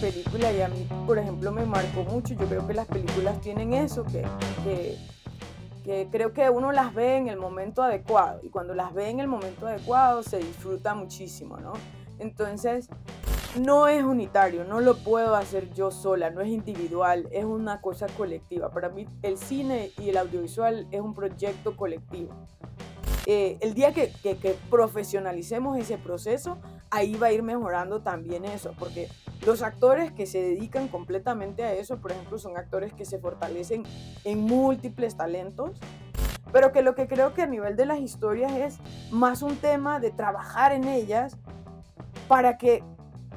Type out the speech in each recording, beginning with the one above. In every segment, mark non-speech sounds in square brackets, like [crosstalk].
película y a mí, por ejemplo, me marcó mucho. Yo creo que las películas tienen eso, que, que, creo que uno las ve en el momento adecuado y cuando las ve en el momento adecuado se disfruta muchísimo, ¿no? Entonces, no es unitario, no lo puedo hacer yo sola, no es individual, es una cosa colectiva. Para mí el cine y el audiovisual es un proyecto colectivo. Eh, el día que, que, profesionalicemos ese proceso, ahí va a ir mejorando también eso, porque los actores que se dedican completamente a eso, por ejemplo, son actores que se fortalecen en múltiples talentos, pero que lo que creo que a nivel de las historias es más un tema de trabajar en ellas para que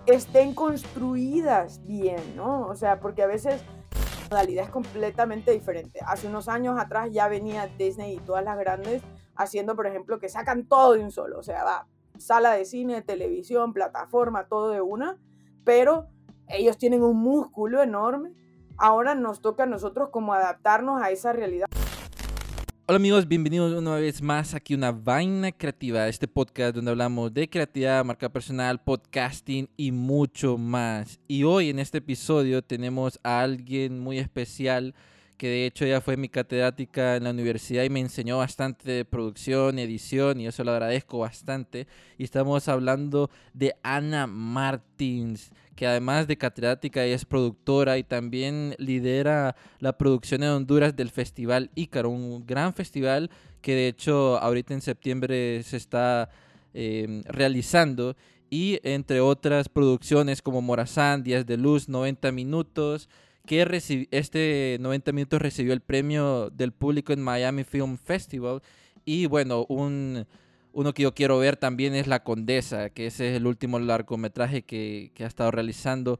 estén construidas bien, ¿no? O sea, porque a veces la modalidad es completamente diferente. Hace unos años atrás ya venía Disney y todas las grandes haciendo, por ejemplo, que sacan todo de un solo, o sea, va sala de cine, televisión, plataforma, todo de una, pero ellos tienen un músculo enorme. Ahora nos toca a nosotros como adaptarnos a esa realidad. Hola amigos, bienvenidos una vez más aquí a una vaina creativa, este podcast donde hablamos de creatividad, marca personal, podcasting y mucho más. Y hoy en este episodio tenemos a alguien muy especial que de hecho ella fue mi catedrática en la universidad y me enseñó bastante de producción, edición y eso lo agradezco bastante. Y estamos hablando de Ana Martins que además de catedrática es productora y también lidera la producción en Honduras del Festival Ícaro, un gran festival que de hecho ahorita en septiembre se está em, realizando y entre otras producciones como Morazán, Días de Luz, 90 Minutos, que este 90 Minutos recibió el premio del público en Miami Film Festival y bueno, un uno que yo quiero ver también es La Condesa, que ese es el último largometraje que, ha estado realizando.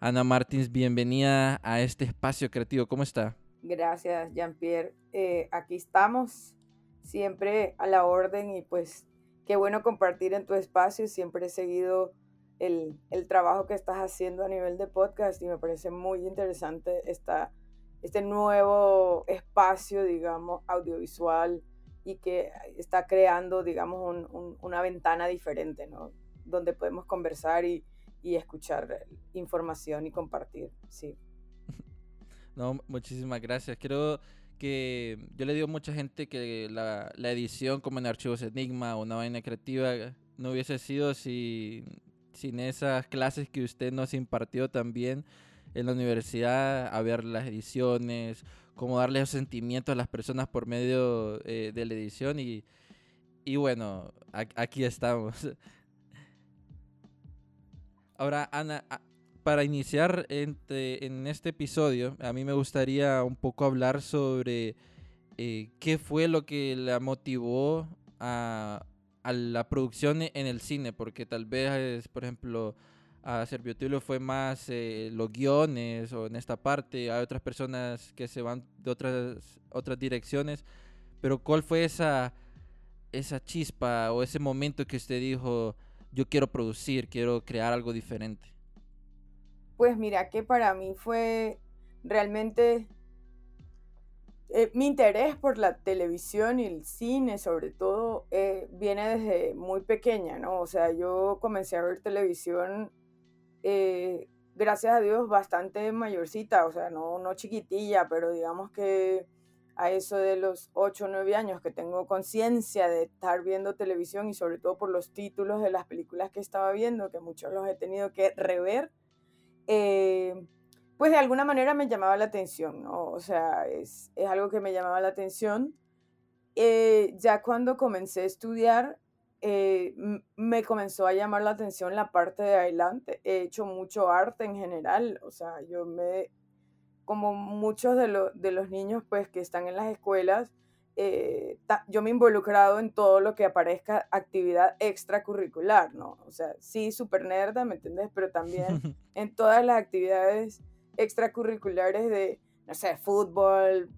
Ana Martins, bienvenida a este espacio creativo. ¿Cómo está? Gracias, Jean-Pierre. Eh, aquí estamos, siempre a la orden y pues qué bueno compartir en tu espacio. Siempre he seguido el, el trabajo que estás haciendo a nivel de podcast y me parece muy interesante esta, este nuevo espacio, digamos, audiovisual y que está creando, digamos, una ventana diferente, ¿no? Donde podemos conversar y, escuchar información y compartir, sí. [laughs] No, muchísimas gracias. Creo que yo le digo a mucha gente que la, edición como en Archivos Enigma o una vaina creativa no hubiese sido si, sin esas clases que usted nos impartió también en la universidad, a ver las ediciones, cómo darle esos sentimientos a las personas por medio eh, de la edición y, y bueno, aquí estamos. [laughs] Ahora, Ana, para iniciar en, en, este episodio, a mí me gustaría un poco hablar sobre eh, qué fue lo que la motivó a, a, la producción en el cine, porque tal vez, por ejemplo, a Serviotilio fue más eh, los guiones o en esta parte, hay otras personas que se van de otras, otras direcciones, pero ¿cuál fue esa, esa chispa o ese momento que usted dijo, yo quiero producir, quiero crear algo diferente? Pues mira que para mí fue realmente eh, mi interés por la televisión y el cine, sobre todo, eh, viene desde muy pequeña, ¿no? O sea, yo comencé a ver televisión eh, gracias a Dios, bastante mayorcita, o sea, no, no chiquitilla, pero digamos que a eso de los 8 o 9 años que tengo conciencia de estar viendo televisión y sobre todo por los títulos de las películas que estaba viendo, que muchos los he tenido que rever, eh, pues de alguna manera me llamaba la atención, ¿no? O sea, es, es algo que me llamaba la atención. Eh, ya cuando comencé a estudiar, eh, me comenzó a llamar la atención la parte de adelante. He hecho mucho arte en general, o sea, yo me, como muchos de, de los niños pues que están en las escuelas, eh, yo me he involucrado en todo lo que aparezca actividad extracurricular, ¿no? O sea, sí, súper nerda, ¿me entiendes? Pero también [laughs] en todas las actividades extracurriculares de, no sé, fútbol,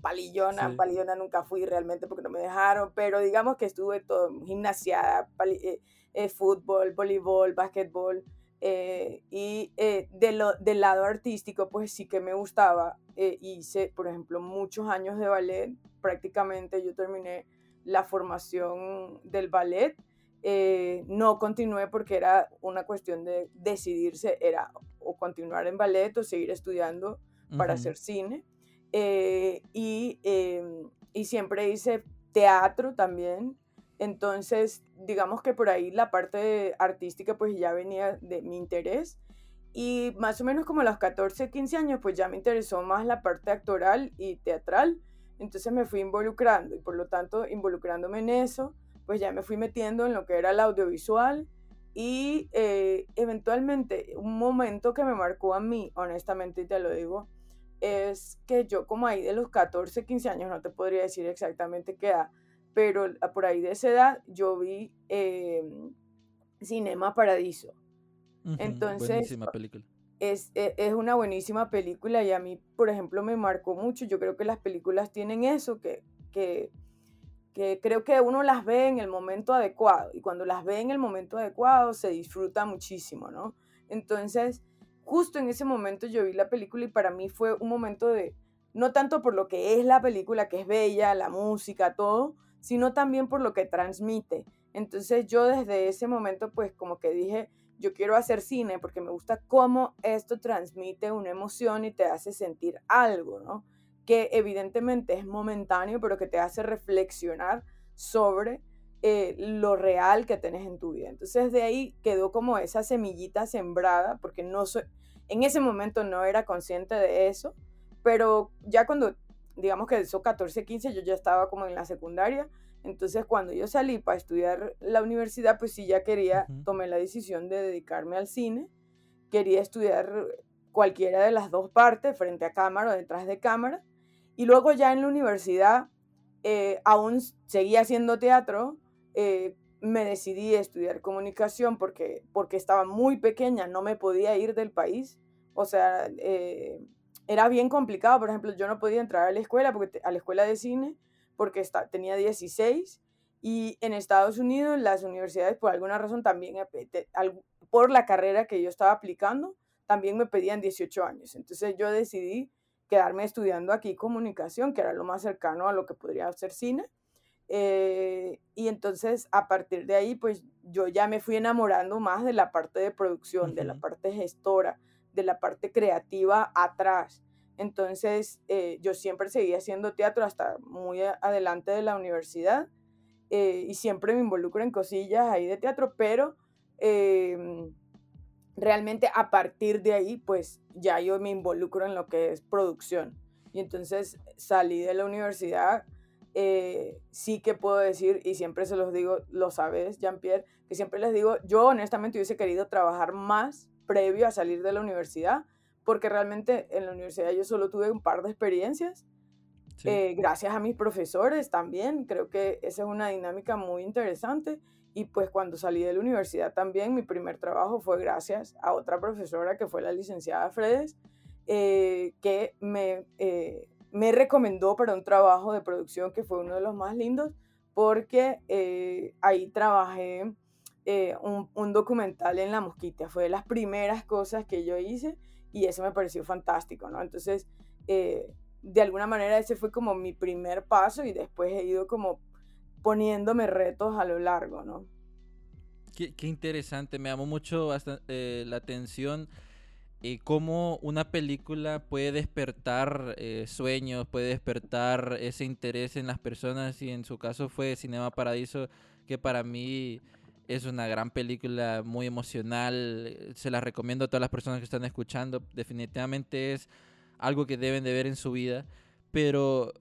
palillona, palillona nunca fui realmente porque no me dejaron, pero digamos que estuve todo, gimnasia, eh, eh, fútbol, voleibol, básquetbol, eh, y de lo, del lado artístico, pues sí que me gustaba. hice, por ejemplo, muchos años de ballet, prácticamente yo terminé la formación del ballet. No continué porque era una cuestión de decidirse, era o continuar en ballet o seguir estudiando para hacer cine. Eh, y, em, y siempre hice teatro también. Entonces, digamos que por ahí la parte artística pues ya venía de mi interés. Y más o menos como a los 14, 15 años, pues ya me interesó más la parte actoral y teatral. Entonces me fui involucrando y por lo tanto involucrándome en eso, pues ya me fui metiendo en lo que era el audiovisual y eh, eventualmente un momento que me marcó a mí, honestamente, y te lo digo, es que yo como ahí de los 14, 15 años, no te podría decir exactamente qué edad, pero por ahí de esa edad yo vi em, Cinema Paradiso. Entonces, buenísima película. Es, e, es, una buenísima película y a mí, por ejemplo, me marcó mucho. Yo creo que las películas tienen eso, que, que que creo que uno las ve en el momento adecuado y cuando las ve en el momento adecuado se disfruta muchísimo, ¿no? Entonces, justo en ese momento yo vi la película y para mí fue un momento de, no tanto por lo que es la película, que es bella, la música, todo, sino también por lo que transmite. Entonces yo desde ese momento pues como que dije, yo quiero hacer cine porque me gusta cómo esto transmite una emoción y te hace sentir algo, ¿no? Que evidentemente es momentáneo, pero que te hace reflexionar sobre eh, lo real que tenés en tu vida. Entonces de ahí quedó como esa semillita sembrada, porque no soy, en ese momento no era consciente de eso, pero ya cuando, digamos que esos 14, 15, yo ya estaba como en la secundaria, entonces cuando yo salí para estudiar la universidad, pues sí ya quería, tomé la decisión de dedicarme al cine, quería estudiar cualquiera de las dos partes, frente a cámara o detrás de cámara, y luego ya en la universidad, eh, aún seguía haciendo teatro, eh, me decidí a estudiar comunicación porque, porque estaba muy pequeña, no me podía ir del país. O sea, eh, era bien complicado. Por ejemplo, yo no podía entrar a la escuela, porque, a la escuela de cine, porque está, tenía 16. Y en Estados Unidos, las universidades, por alguna razón, también, por la carrera que yo estaba aplicando, también me pedían 18 años. Entonces yo decidí quedarme estudiando aquí comunicación, que era lo más cercano a lo que podría ser cine. Eh, y entonces a partir de ahí, pues yo ya me fui enamorando más de la parte de producción, de la parte gestora, de la parte creativa atrás. Entonces eh, yo siempre seguí haciendo teatro hasta muy adelante de la universidad eh, y siempre me involucro en cosillas ahí de teatro, pero em, realmente a partir de ahí, pues ya yo me involucro en lo que es producción. Y entonces salí de la universidad, eh, sí que puedo decir, y siempre se los digo, lo sabes, Jean-Pierre, que siempre les digo, yo honestamente hubiese querido trabajar más previo a salir de la universidad, porque realmente en la universidad yo solo tuve un par de experiencias. Eh, gracias a mis profesores también, creo que esa es una dinámica muy interesante y pues cuando salí de la universidad también, mi primer trabajo fue gracias a otra profesora que fue la licenciada Fredes, eh, que me, eh, me recomendó para un trabajo de producción que fue uno de los más lindos, porque eh, ahí trabajé un, un, documental en La Mosquita. Fue de las primeras cosas que yo hice y eso me pareció fantástico, ¿no? Entonces, de alguna manera ese fue como mi primer paso y después he ido como poniéndome retos a lo largo, ¿no? Qué, interesante, me llamó mucho eh, la atención eh, cómo una película puede despertar eh, sueños, puede despertar ese interés en las personas y en su caso fue Cinema Paradiso, que para mí es una gran película, muy emocional, se la recomiendo a todas las personas que están escuchando, definitivamente es algo que deben de ver en su vida, pero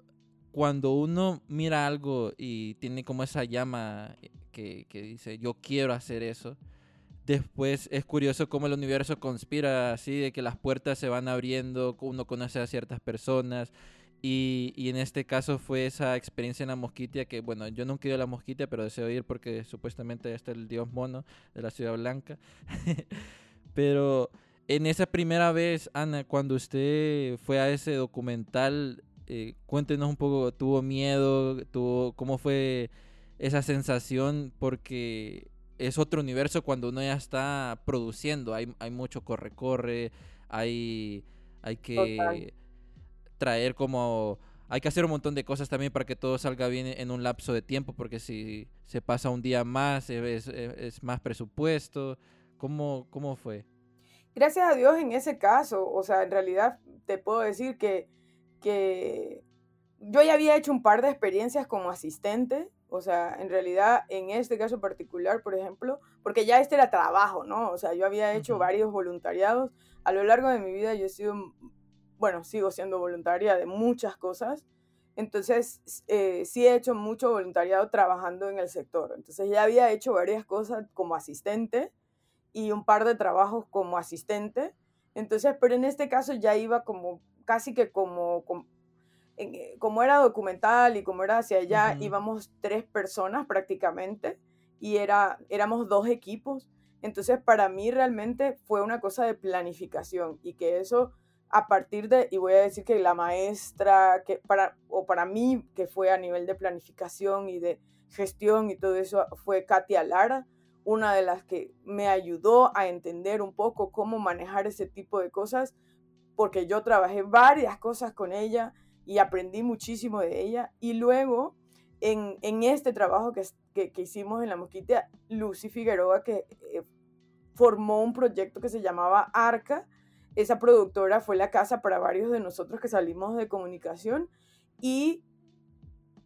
cuando uno mira algo y tiene como esa llama que, dice, yo quiero hacer eso, después es curioso cómo el universo conspira así, de que las puertas se van abriendo, uno conoce a ciertas personas. Y, y en este caso fue esa experiencia en la Mosquitia, que bueno, yo nunca he ido a la Mosquitia, pero deseo ir porque supuestamente está el dios mono de la Ciudad Blanca. [laughs] pero en esa primera vez, Ana, cuando usted fue a ese documental, eh, cuéntenos un poco, ¿tuvo miedo? Tuvo, ¿Cómo fue esa sensación? Porque es otro universo cuando uno ya está produciendo. Hay, hay mucho corre-corre, hay, hay que traer como... Hay que hacer un montón de cosas también para que todo salga bien en un lapso de tiempo, porque si se pasa un día más, es, es más presupuesto. ¿Cómo, ¿Cómo fue? gracias a Dios en ese caso, o sea, en realidad te puedo decir que, que yo ya había hecho un par de experiencias como asistente, o sea, en realidad en este caso particular, por ejemplo, porque ya este era trabajo, ¿no? O sea, yo había hecho varios voluntariados. A lo largo de mi vida yo he sido, bueno, sigo siendo voluntaria de muchas cosas. Entonces, eh, sí he hecho mucho voluntariado trabajando en el sector. Entonces, ya había hecho varias cosas como asistente y un par de trabajos como asistente. Entonces, pero en este caso ya iba como casi que como, eh, como, era documental y como era hacia allá, íbamos tres personas prácticamente y era, éramos dos equipos. Entonces, para mí realmente fue una cosa de planificación y que eso a partir de, y voy a decir que la maestra, que para, o para mí, que fue a nivel de planificación y de gestión y todo eso, fue Katia Lara, una de las que me ayudó a entender un poco cómo manejar ese tipo de cosas, porque yo trabajé varias cosas con ella y aprendí muchísimo de ella. Y luego, en, en este trabajo que, que, que, hicimos en la Mosquita, Lucy Figueroa, que eh, formó un proyecto que se llamaba ARCA, esa productora fue la casa para varios de nosotros que salimos de comunicación y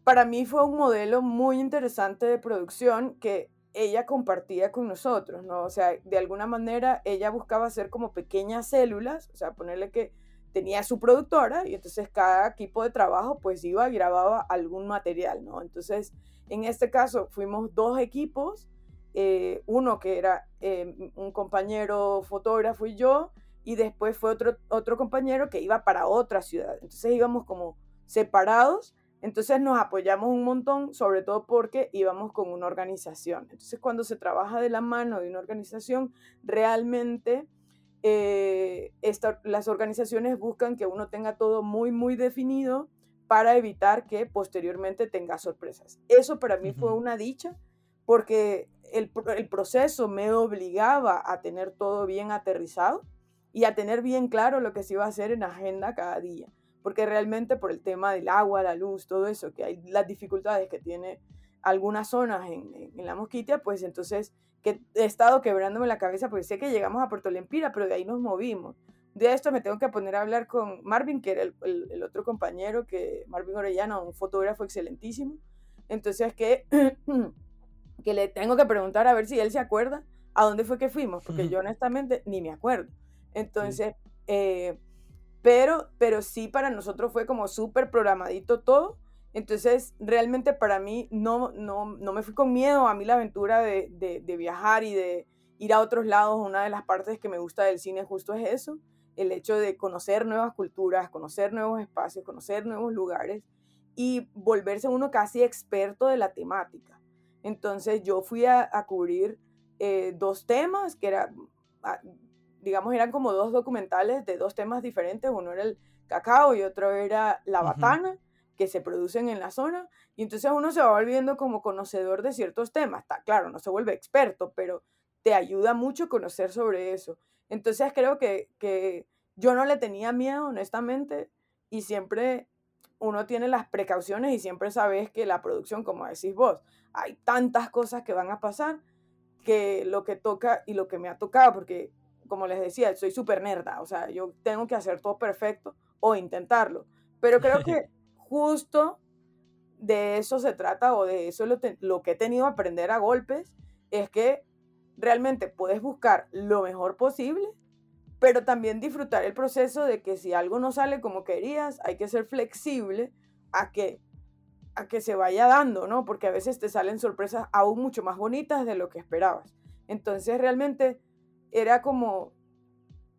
para mí fue un modelo muy interesante de producción que ella compartía con nosotros, ¿no? O sea, de alguna manera ella buscaba hacer como pequeñas células, o sea, ponerle que tenía su productora y entonces cada equipo de trabajo pues iba y grababa algún material, ¿no? Entonces, en este caso fuimos dos equipos, eh, uno que era eh, un compañero fotógrafo y yo, y después fue otro, otro compañero que iba para otra ciudad. Entonces íbamos como separados, entonces nos apoyamos un montón, sobre todo porque íbamos con una organización. Entonces cuando se trabaja de la mano de una organización, realmente eh, las organizaciones buscan que uno tenga todo muy, muy definido para evitar que posteriormente tenga sorpresas. Eso para mí fue una dicha porque el, el, proceso me obligaba a tener todo bien aterrizado y a tener bien claro lo que se iba a hacer en agenda cada día. Porque realmente por el tema del agua, la luz, todo eso, que hay las dificultades que tiene algunas zonas en, en, la mosquitia, pues entonces que he estado quebrándome la cabeza porque sé que llegamos a Puerto Lempira, pero de ahí nos movimos. De esto me tengo que poner a hablar con Marvin, que era el, el, otro compañero, que Marvin Orellana, un fotógrafo excelentísimo. Entonces que, [clears throat] que le tengo que preguntar a ver si él se acuerda a dónde fue que fuimos, porque yo honestamente ni me acuerdo. Entonces, eh, pero, pero sí para nosotros fue como súper programadito todo. Entonces, realmente para mí no, no, no me fui con miedo. A mí la aventura de, de, de, viajar y de ir a otros lados, una de las partes que me gusta del cine justo es eso, el hecho de conocer nuevas culturas, conocer nuevos espacios, conocer nuevos lugares y volverse uno casi experto de la temática. Entonces yo fui a, a cubrir eh, dos temas, que era ah, digamos, eran como dos documentales de dos temas diferentes. Uno era el cacao y otro era la batana, que se producen en la zona. Y entonces uno se va volviendo como conocedor de ciertos temas. Está claro, no se vuelve experto, pero te ayuda mucho conocer sobre eso. Entonces creo que, que yo no le tenía miedo, honestamente, y siempre uno tiene las precauciones y siempre sabes que la producción, como decís vos, hay tantas cosas que van a pasar que lo que toca y lo que me ha tocado, porque como les decía, soy súper nerda, o sea, yo tengo que hacer todo perfecto o intentarlo. Pero creo que [laughs] justo de eso se trata o de eso lo, lo que he tenido que aprender a golpes, es que realmente puedes buscar lo mejor posible, pero también disfrutar el proceso de que si algo no sale como querías, hay que ser flexible a que a que se vaya dando, ¿no? Porque a veces te salen sorpresas aún mucho más bonitas de lo que esperabas. Entonces, realmente era como,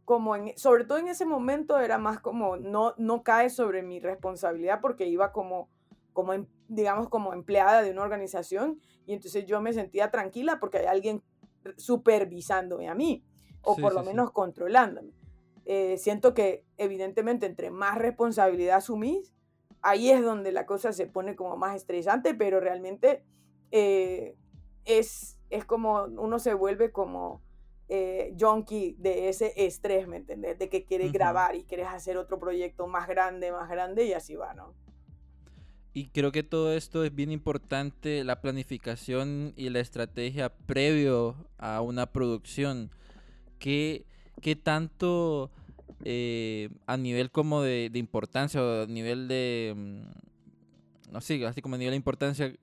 como en, sobre todo en ese momento era más como, no, no cae sobre mi responsabilidad porque iba como, como, em, digamos, como empleada de una organización y entonces yo me sentía tranquila porque hay alguien supervisándome a mí o por lo menos controlándome. Eh, siento que evidentemente entre más responsabilidad asumís, ahí es donde la cosa se pone como más estresante, pero realmente eh, es, es como uno se vuelve como eh, junkie de ese estrés, ¿me entiendes? De que quieres grabar y quieres hacer otro proyecto más grande, más grande y así va, ¿no? Y creo que todo esto es bien importante, la planificación y la estrategia previo a una producción. ¿Qué, ¿qué tanto eh, a nivel como de, importancia o a nivel de, mm, no sé, así como a nivel de importancia,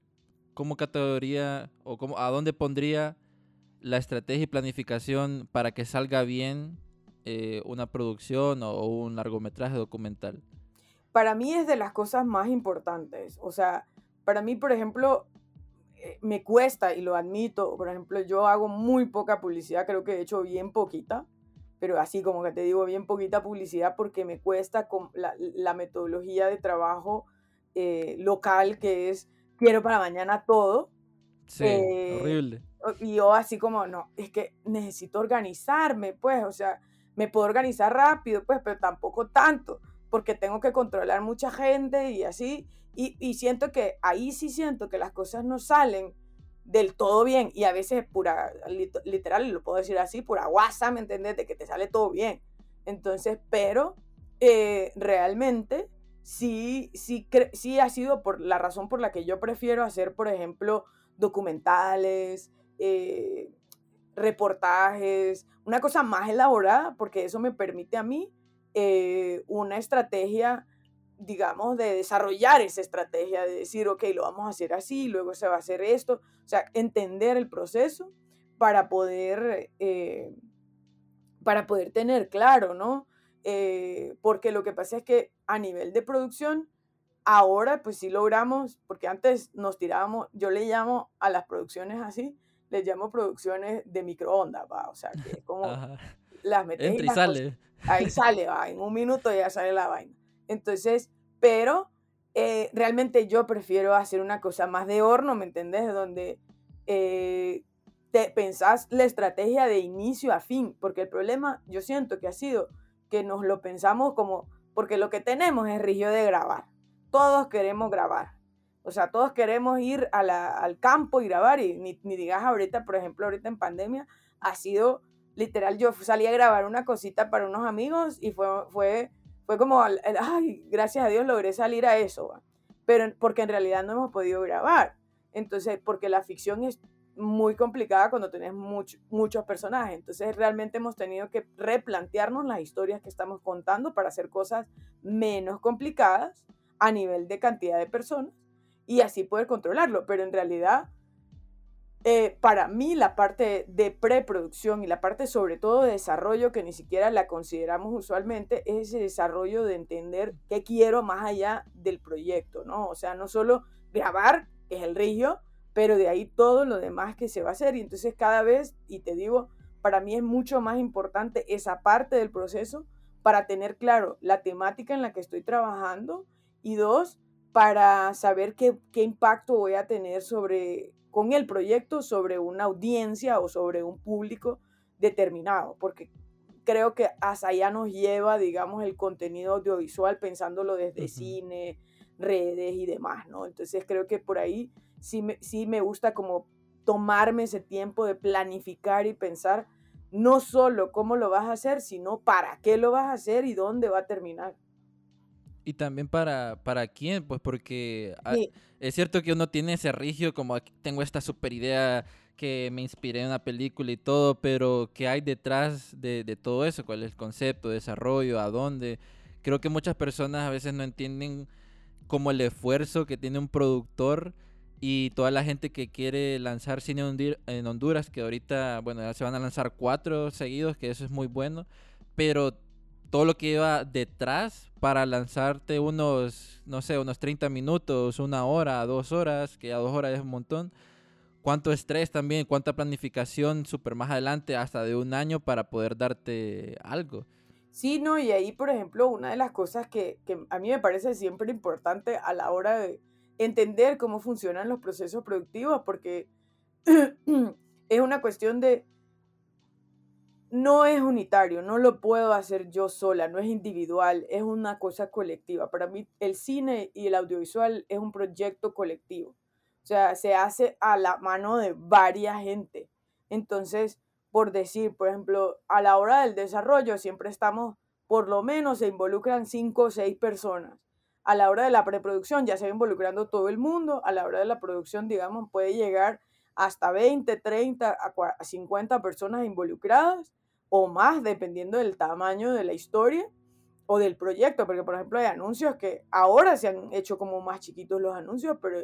¿cómo categoría o cómo, a dónde pondría la estrategia y planificación para que salga bien eh, una producción o, un largometraje documental? Para mí es de las cosas más importantes. O sea, para mí, por ejemplo, eh, me cuesta y lo admito. Por ejemplo, yo hago muy poca publicidad, creo que he hecho bien poquita pero así como que te digo, bien poquita publicidad porque me cuesta con la, metodología de trabajo eh, local que es quiero para mañana todo. Sí, eh, horrible. Y yo así como, no, es que necesito organizarme, pues, o sea, me puedo organizar rápido, pues, pero tampoco tanto, porque tengo que controlar mucha gente y así, y, y siento que ahí sí siento que las cosas no salen del todo bien y a veces pura, literal, lo puedo decir así, pura guasa, ¿me entiendes? De que te sale todo bien. Entonces, pero eh, realmente sí, sí, sí ha sido por la razón por la que yo prefiero hacer, por ejemplo, documentales, eh, reportajes, una cosa más elaborada, porque eso me permite a mí eh, una estrategia digamos, de desarrollar esa estrategia, de decir, ok, lo vamos a hacer así, luego se va a hacer esto, o sea, entender el proceso para poder, eh, para poder tener claro, ¿no? Eh, porque lo que pasa es que a nivel de producción, ahora pues sí logramos, porque antes nos tirábamos, yo le llamo a las producciones así, les llamo producciones de microondas, va, o sea, que [laughs] como las metes y, sale. ahí sale, [laughs] va, en un minuto ya sale la vaina. Entonces, pero eh, realmente yo prefiero hacer una cosa más de horno, ¿me entendés? Donde eh, te pensás la estrategia de inicio a fin, porque el problema yo siento que ha sido que nos lo pensamos como, porque lo que tenemos es río de grabar. Todos queremos grabar. O sea, todos queremos ir al campo y grabar y ni, ni digas ahorita, por ejemplo, ahorita en pandemia, ha sido literal, yo salí a grabar una cosita para unos amigos y fue, fue fue como, ay, gracias a Dios logré salir a eso, pero porque en realidad no hemos podido grabar. Entonces, porque la ficción es muy complicada cuando tenés muchos personajes. Entonces, realmente hemos tenido que replantearnos las historias que estamos contando para hacer cosas menos complicadas a nivel de cantidad de personas y así poder controlarlo. Pero en realidad, eh, para mí la parte de preproducción y la parte sobre todo de desarrollo, que ni siquiera la consideramos usualmente, es ese desarrollo de entender qué quiero más allá del proyecto, ¿no? O sea, no solo grabar, que es el río, pero de ahí todo lo demás que se va a hacer. Y entonces cada vez, y te digo, para mí es mucho más importante esa parte del proceso para tener claro la temática en la que estoy trabajando y dos, para saber qué, qué impacto voy a tener sobre con el proyecto sobre una audiencia o sobre un público determinado, porque creo que hasta allá nos lleva, digamos, el contenido audiovisual pensándolo desde cine, redes y demás, ¿no? Entonces creo que por ahí sí me, sí me gusta como tomarme ese tiempo de planificar y pensar no solo cómo lo vas a hacer, sino para qué lo vas a hacer y dónde va a terminar. Y también para, para quién, pues porque es cierto que uno tiene ese rigio, como tengo esta super idea que me inspiré en una película y todo, pero ¿qué hay detrás de, de todo eso? ¿Cuál es el concepto, desarrollo, a dónde? Creo que muchas personas a veces no entienden como el esfuerzo que tiene un productor y toda la gente que quiere lanzar cine en Honduras, que ahorita, bueno, ya se van a lanzar cuatro seguidos, que eso es muy bueno, pero todo lo que iba detrás para lanzarte unos, no sé, unos 30 minutos, una hora, dos horas, que a dos horas es un montón. Cuánto estrés también, cuánta planificación súper más adelante, hasta de un año para poder darte algo. Sí, no, y ahí, por ejemplo, una de las cosas que, que a mí me parece siempre importante a la hora de entender cómo funcionan los procesos productivos, porque [clears throat] es una cuestión de no es unitario, no lo puedo hacer yo sola, no es individual, es una cosa colectiva. Para mí el cine y el audiovisual es un proyecto colectivo. O sea, se hace a la mano de varias gente. Entonces, por decir, por ejemplo, a la hora del desarrollo siempre estamos, por lo menos se involucran cinco o seis personas. A la hora de la preproducción ya se va involucrando todo el mundo. A la hora de la producción, digamos, puede llegar hasta 20, 30, a 50 personas involucradas o más dependiendo del tamaño de la historia o del proyecto, porque por ejemplo hay anuncios que ahora se han hecho como más chiquitos los anuncios, pero,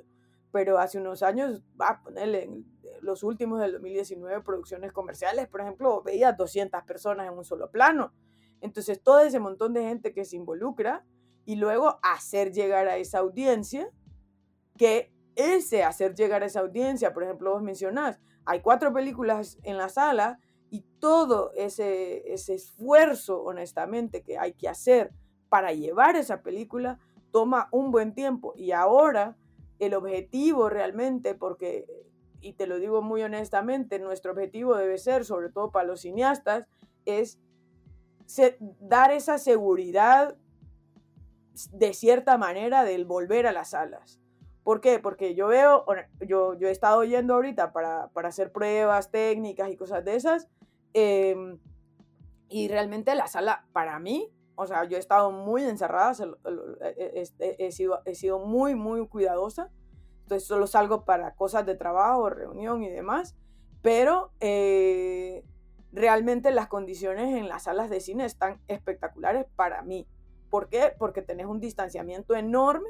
pero hace unos años, va a ponerle los últimos del 2019 producciones comerciales, por ejemplo, veía 200 personas en un solo plano. Entonces todo ese montón de gente que se involucra y luego hacer llegar a esa audiencia, que ese hacer llegar esa audiencia, por ejemplo, vos mencionás, hay cuatro películas en la sala y todo ese, ese esfuerzo, honestamente, que hay que hacer para llevar esa película toma un buen tiempo. Y ahora el objetivo realmente, porque, y te lo digo muy honestamente, nuestro objetivo debe ser, sobre todo para los cineastas, es dar esa seguridad de cierta manera del volver a las salas. ¿Por qué? Porque yo veo, yo, yo he estado yendo ahorita para, para hacer pruebas técnicas y cosas de esas, em, y realmente la sala, para mí, o sea, yo he estado muy encerrada, he, sido, he sido muy, muy cuidadosa, entonces solo salgo para cosas de trabajo, reunión y demás, pero eh, realmente las condiciones en las salas de cine están espectaculares para mí. ¿Por qué? Porque tenés un distanciamiento enorme.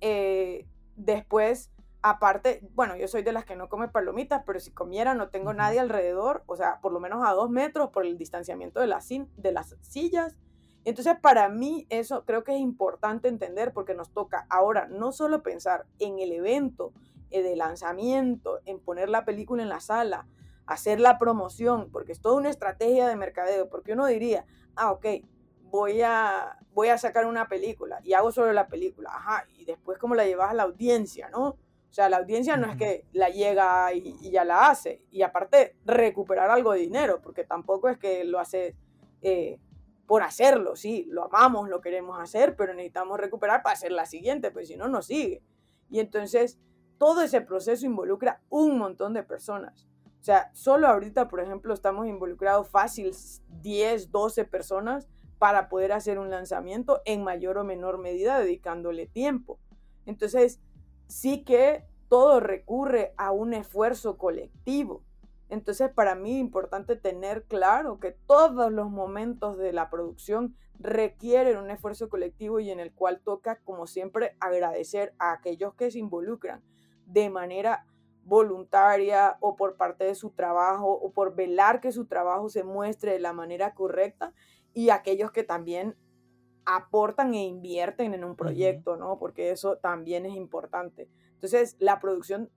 Eh, después, aparte, bueno, yo soy de las que no come palomitas, pero si comiera no tengo nadie alrededor, o sea, por lo menos a dos metros por el distanciamiento de las, de las sillas. Entonces, para mí eso creo que es importante entender porque nos toca ahora no solo pensar en el evento eh, de lanzamiento, en poner la película en la sala, hacer la promoción, porque es toda una estrategia de mercadeo, porque uno diría, ah, ok, voy a, voy a sacar una película y hago solo la película, ajá, y después cómo la llevas a la audiencia, ¿no? O sea, la audiencia no es que la llega y, ya la hace, y aparte recuperar algo de dinero, porque tampoco es que lo hace eh, por hacerlo, sí, lo amamos, lo queremos hacer, pero necesitamos recuperar para hacer la siguiente, pues si no, no sigue. Y entonces, todo ese proceso involucra un montón de personas. O sea, solo ahorita, por ejemplo, estamos involucrados fácil 10, 12 personas para poder hacer un lanzamiento en mayor o menor medida dedicándole tiempo. Entonces, sí que todo recurre a un esfuerzo colectivo. Entonces, para mí es importante tener claro que todos los momentos de la producción requieren un esfuerzo colectivo y en el cual toca, como siempre, agradecer a aquellos que se involucran de manera voluntaria o por parte de su trabajo o por velar que su trabajo se muestre de la manera correcta y aquellos que también aportan e invierten en un proyecto, ¿no? Porque eso también es importante. Entonces, la producción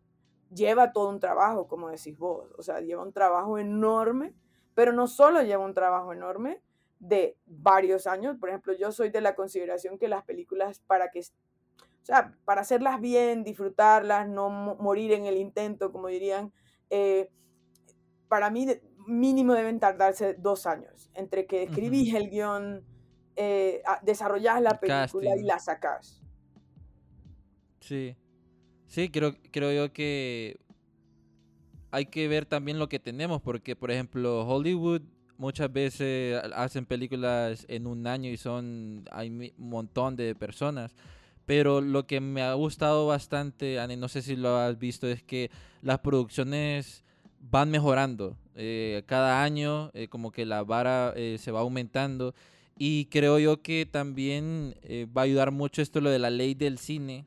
lleva todo un trabajo, como decís vos, o sea, lleva un trabajo enorme, pero no solo lleva un trabajo enorme de varios años, por ejemplo, yo soy de la consideración que las películas para que, o sea, para hacerlas bien, disfrutarlas, no morir en el intento, como dirían, eh, para mí mínimo deben tardarse dos años entre que escribís el guion, eh, desarrollás la película y la sacás. Sí, sí, creo, creo yo que hay que ver también lo que tenemos, porque por ejemplo Hollywood muchas veces hacen películas en un año y son, hay un montón de personas. Pero lo que me ha gustado bastante, Ani, no sé si lo has visto, es que las producciones van mejorando. Eh, cada año eh, como que la vara eh, se va aumentando y creo yo que también va a ayudar mucho esto lo de la ley del cine.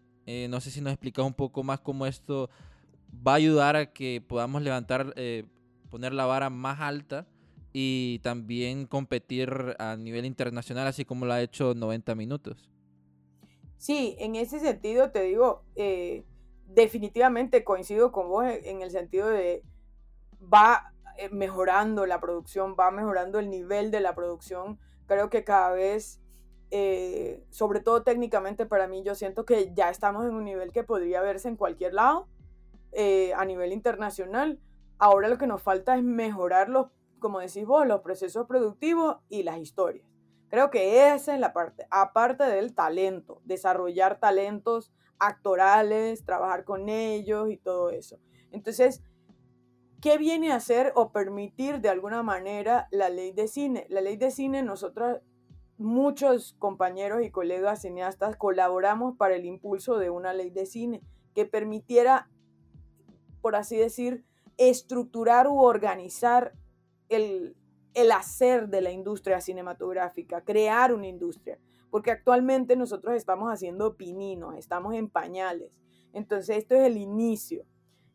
no sé si nos explicas un poco más cómo esto va a ayudar a que podamos levantar, poner la vara más alta y también competir a nivel internacional, así como lo ha hecho 90 minutos. Sí, en ese sentido te digo, definitivamente coincido con vos en el sentido de va eh, mejorando la producción, va mejorando el nivel de la producción. Creo que cada vez, eh, sobre todo técnicamente para mí, yo siento que ya estamos en un nivel que podría verse en cualquier lado, eh, a nivel internacional. Ahora lo que nos falta es mejorar los, como decís vos, los procesos productivos y las historias. Creo que esa es la parte, aparte del talento, desarrollar talentos actorales, trabajar con ellos y todo eso. Entonces, ¿Qué viene a hacer o permitir de alguna manera la ley de cine? La ley de cine, nosotros, muchos compañeros y colegas cineastas, colaboramos para el impulso de una ley de cine que permitiera, por así decir, estructurar u organizar el, el hacer de la industria cinematográfica, crear una industria, porque actualmente nosotros estamos haciendo pininos, estamos en pañales. Entonces, esto es el inicio.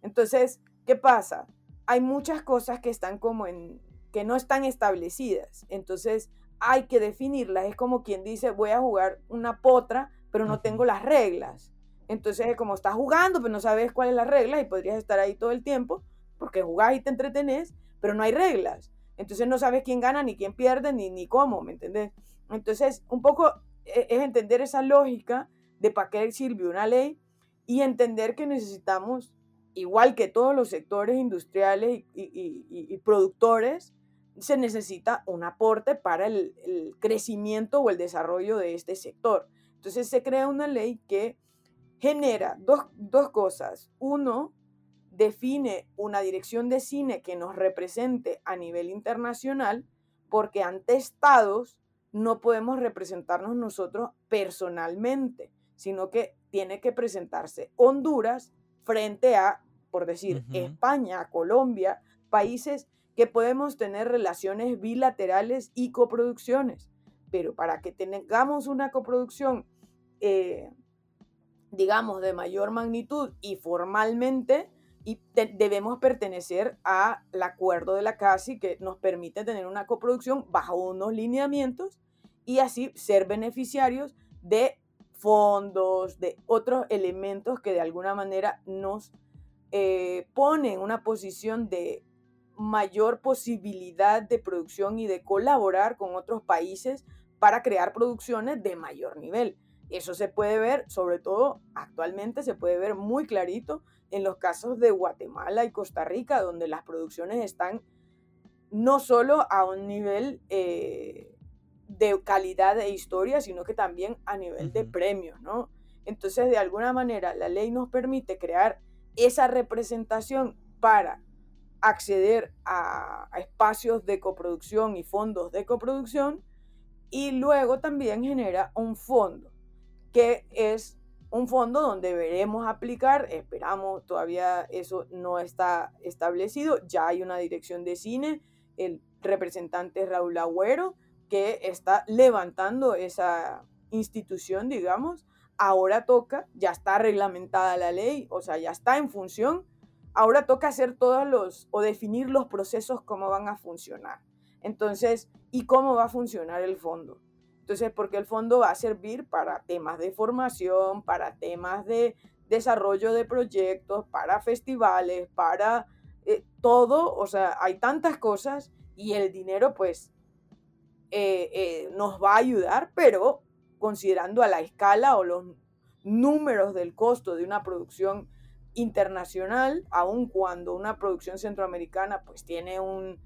Entonces, ¿qué pasa? Hay muchas cosas que están como en que no están establecidas. Entonces, hay que definirlas. Es como quien dice, voy a jugar una potra, pero no tengo las reglas. Entonces, como estás jugando, pero no sabes cuál es la regla y podrías estar ahí todo el tiempo, porque jugás y te entretenés, pero no hay reglas. Entonces no sabes quién gana, ni quién pierde, ni, ni cómo, ¿me entendés? Entonces, un poco e, es entender esa lógica de para qué sirve una ley y entender que necesitamos, igual que todos los sectores industriales y, productores, se necesita un aporte para el, el, crecimiento o el desarrollo de este sector. Entonces se crea una ley que genera dos, dos cosas. Uno, define una dirección de cine que nos represente a nivel internacional, porque ante estados no podemos representarnos nosotros personalmente, sino que tiene que presentarse Honduras frente a, por decir, España, Colombia, países que podemos tener relaciones bilaterales y coproducciones. Pero para que tengamos una coproducción, eh, digamos, de mayor magnitud y formalmente, y debemos pertenecer al acuerdo de la CASI que nos permite tener una coproducción bajo unos lineamientos y así ser beneficiarios de fondos, de otros elementos que de alguna manera nos eh, ponen en una posición de mayor posibilidad de producción y de colaborar con otros países para crear producciones de mayor nivel. Eso se puede ver, sobre todo actualmente se puede ver muy clarito en los casos de Guatemala y Costa Rica, donde las producciones están no solo a un nivel eh, de calidad de historia, sino que también a nivel de premios, ¿no? Entonces, de alguna manera, la ley nos permite crear esa representación para acceder a, espacios de coproducción y fondos de coproducción y luego también genera un fondo que es un fondo donde veremos aplicar, esperamos, todavía eso no está establecido, ya hay una dirección de cine, el representante Raúl Agüero, que está levantando esa institución, digamos, ahora toca, ya está reglamentada la ley, o sea, ya está en función, ahora toca hacer todos los, o definir los procesos, cómo van a funcionar. Entonces, ¿y cómo va a funcionar el fondo? Entonces, porque el fondo va a servir para temas de formación, para temas de desarrollo de proyectos, para festivales, para eh, todo, o sea, hay tantas cosas y el dinero pues eh, eh, nos va a ayudar, pero considerando a la escala o los números del costo de una producción internacional, aun cuando una producción centroamericana pues tiene un,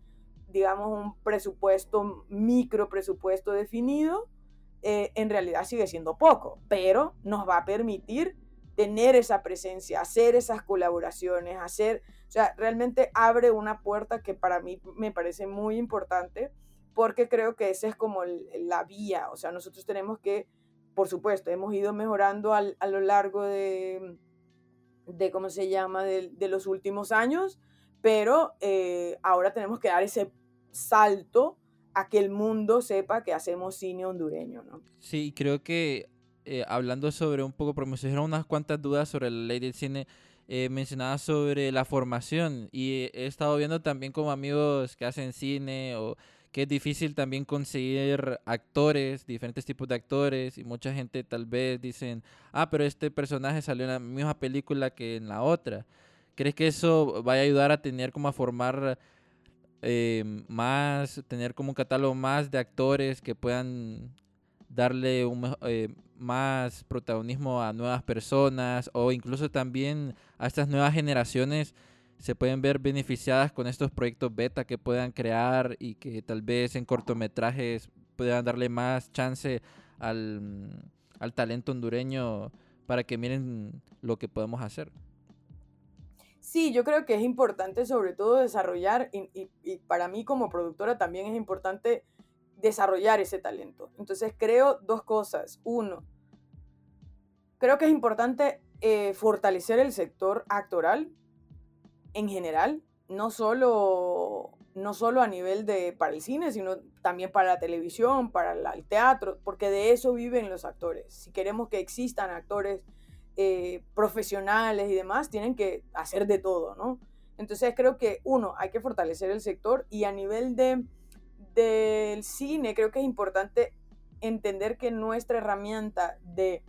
digamos, un presupuesto, micro presupuesto definido, eh, en realidad sigue siendo poco, pero nos va a permitir tener esa presencia, hacer esas colaboraciones, hacer, o sea, realmente abre una puerta que para mí me parece muy importante porque creo que esa es como la vía, o sea, nosotros tenemos que, por supuesto, hemos ido mejorando a lo largo de, de ¿cómo se llama?, de, los últimos años, pero eh, ahora tenemos que dar ese salto a que el mundo sepa que hacemos cine hondureño, ¿no? Sí, creo que eh, hablando sobre un poco, promocionaron unas cuantas dudas sobre la ley del cine, eh, mencionaba sobre la formación y he estado viendo también como amigos que hacen cine o que es difícil también conseguir actores, diferentes tipos de actores y mucha gente tal vez dicen, ah, pero este personaje salió en la misma película que en la otra. ¿Crees que eso vaya a ayudar a tener como a formar eh, más, tener como un catálogo más de actores que puedan darle un, eh, más protagonismo a nuevas personas o incluso también a estas nuevas generaciones se pueden ver beneficiadas con estos proyectos beta que puedan crear y que tal vez en cortometrajes puedan darle más chance al, al talento hondureño para que miren lo que podemos hacer. Sí, yo creo que es importante sobre todo desarrollar, y, para mí como productora también es importante desarrollar ese talento. Entonces creo dos cosas. Uno, creo que es importante eh, fortalecer el sector actoral en general, no solo, no solo a nivel de para el cine, sino también para la televisión, para el teatro, porque de eso viven los actores. Si queremos que existan actores eh, profesionales y demás, tienen que hacer de todo, ¿no? Entonces creo que, uno, hay que fortalecer el sector y a nivel de, del cine, creo que es importante entender que nuestra herramienta de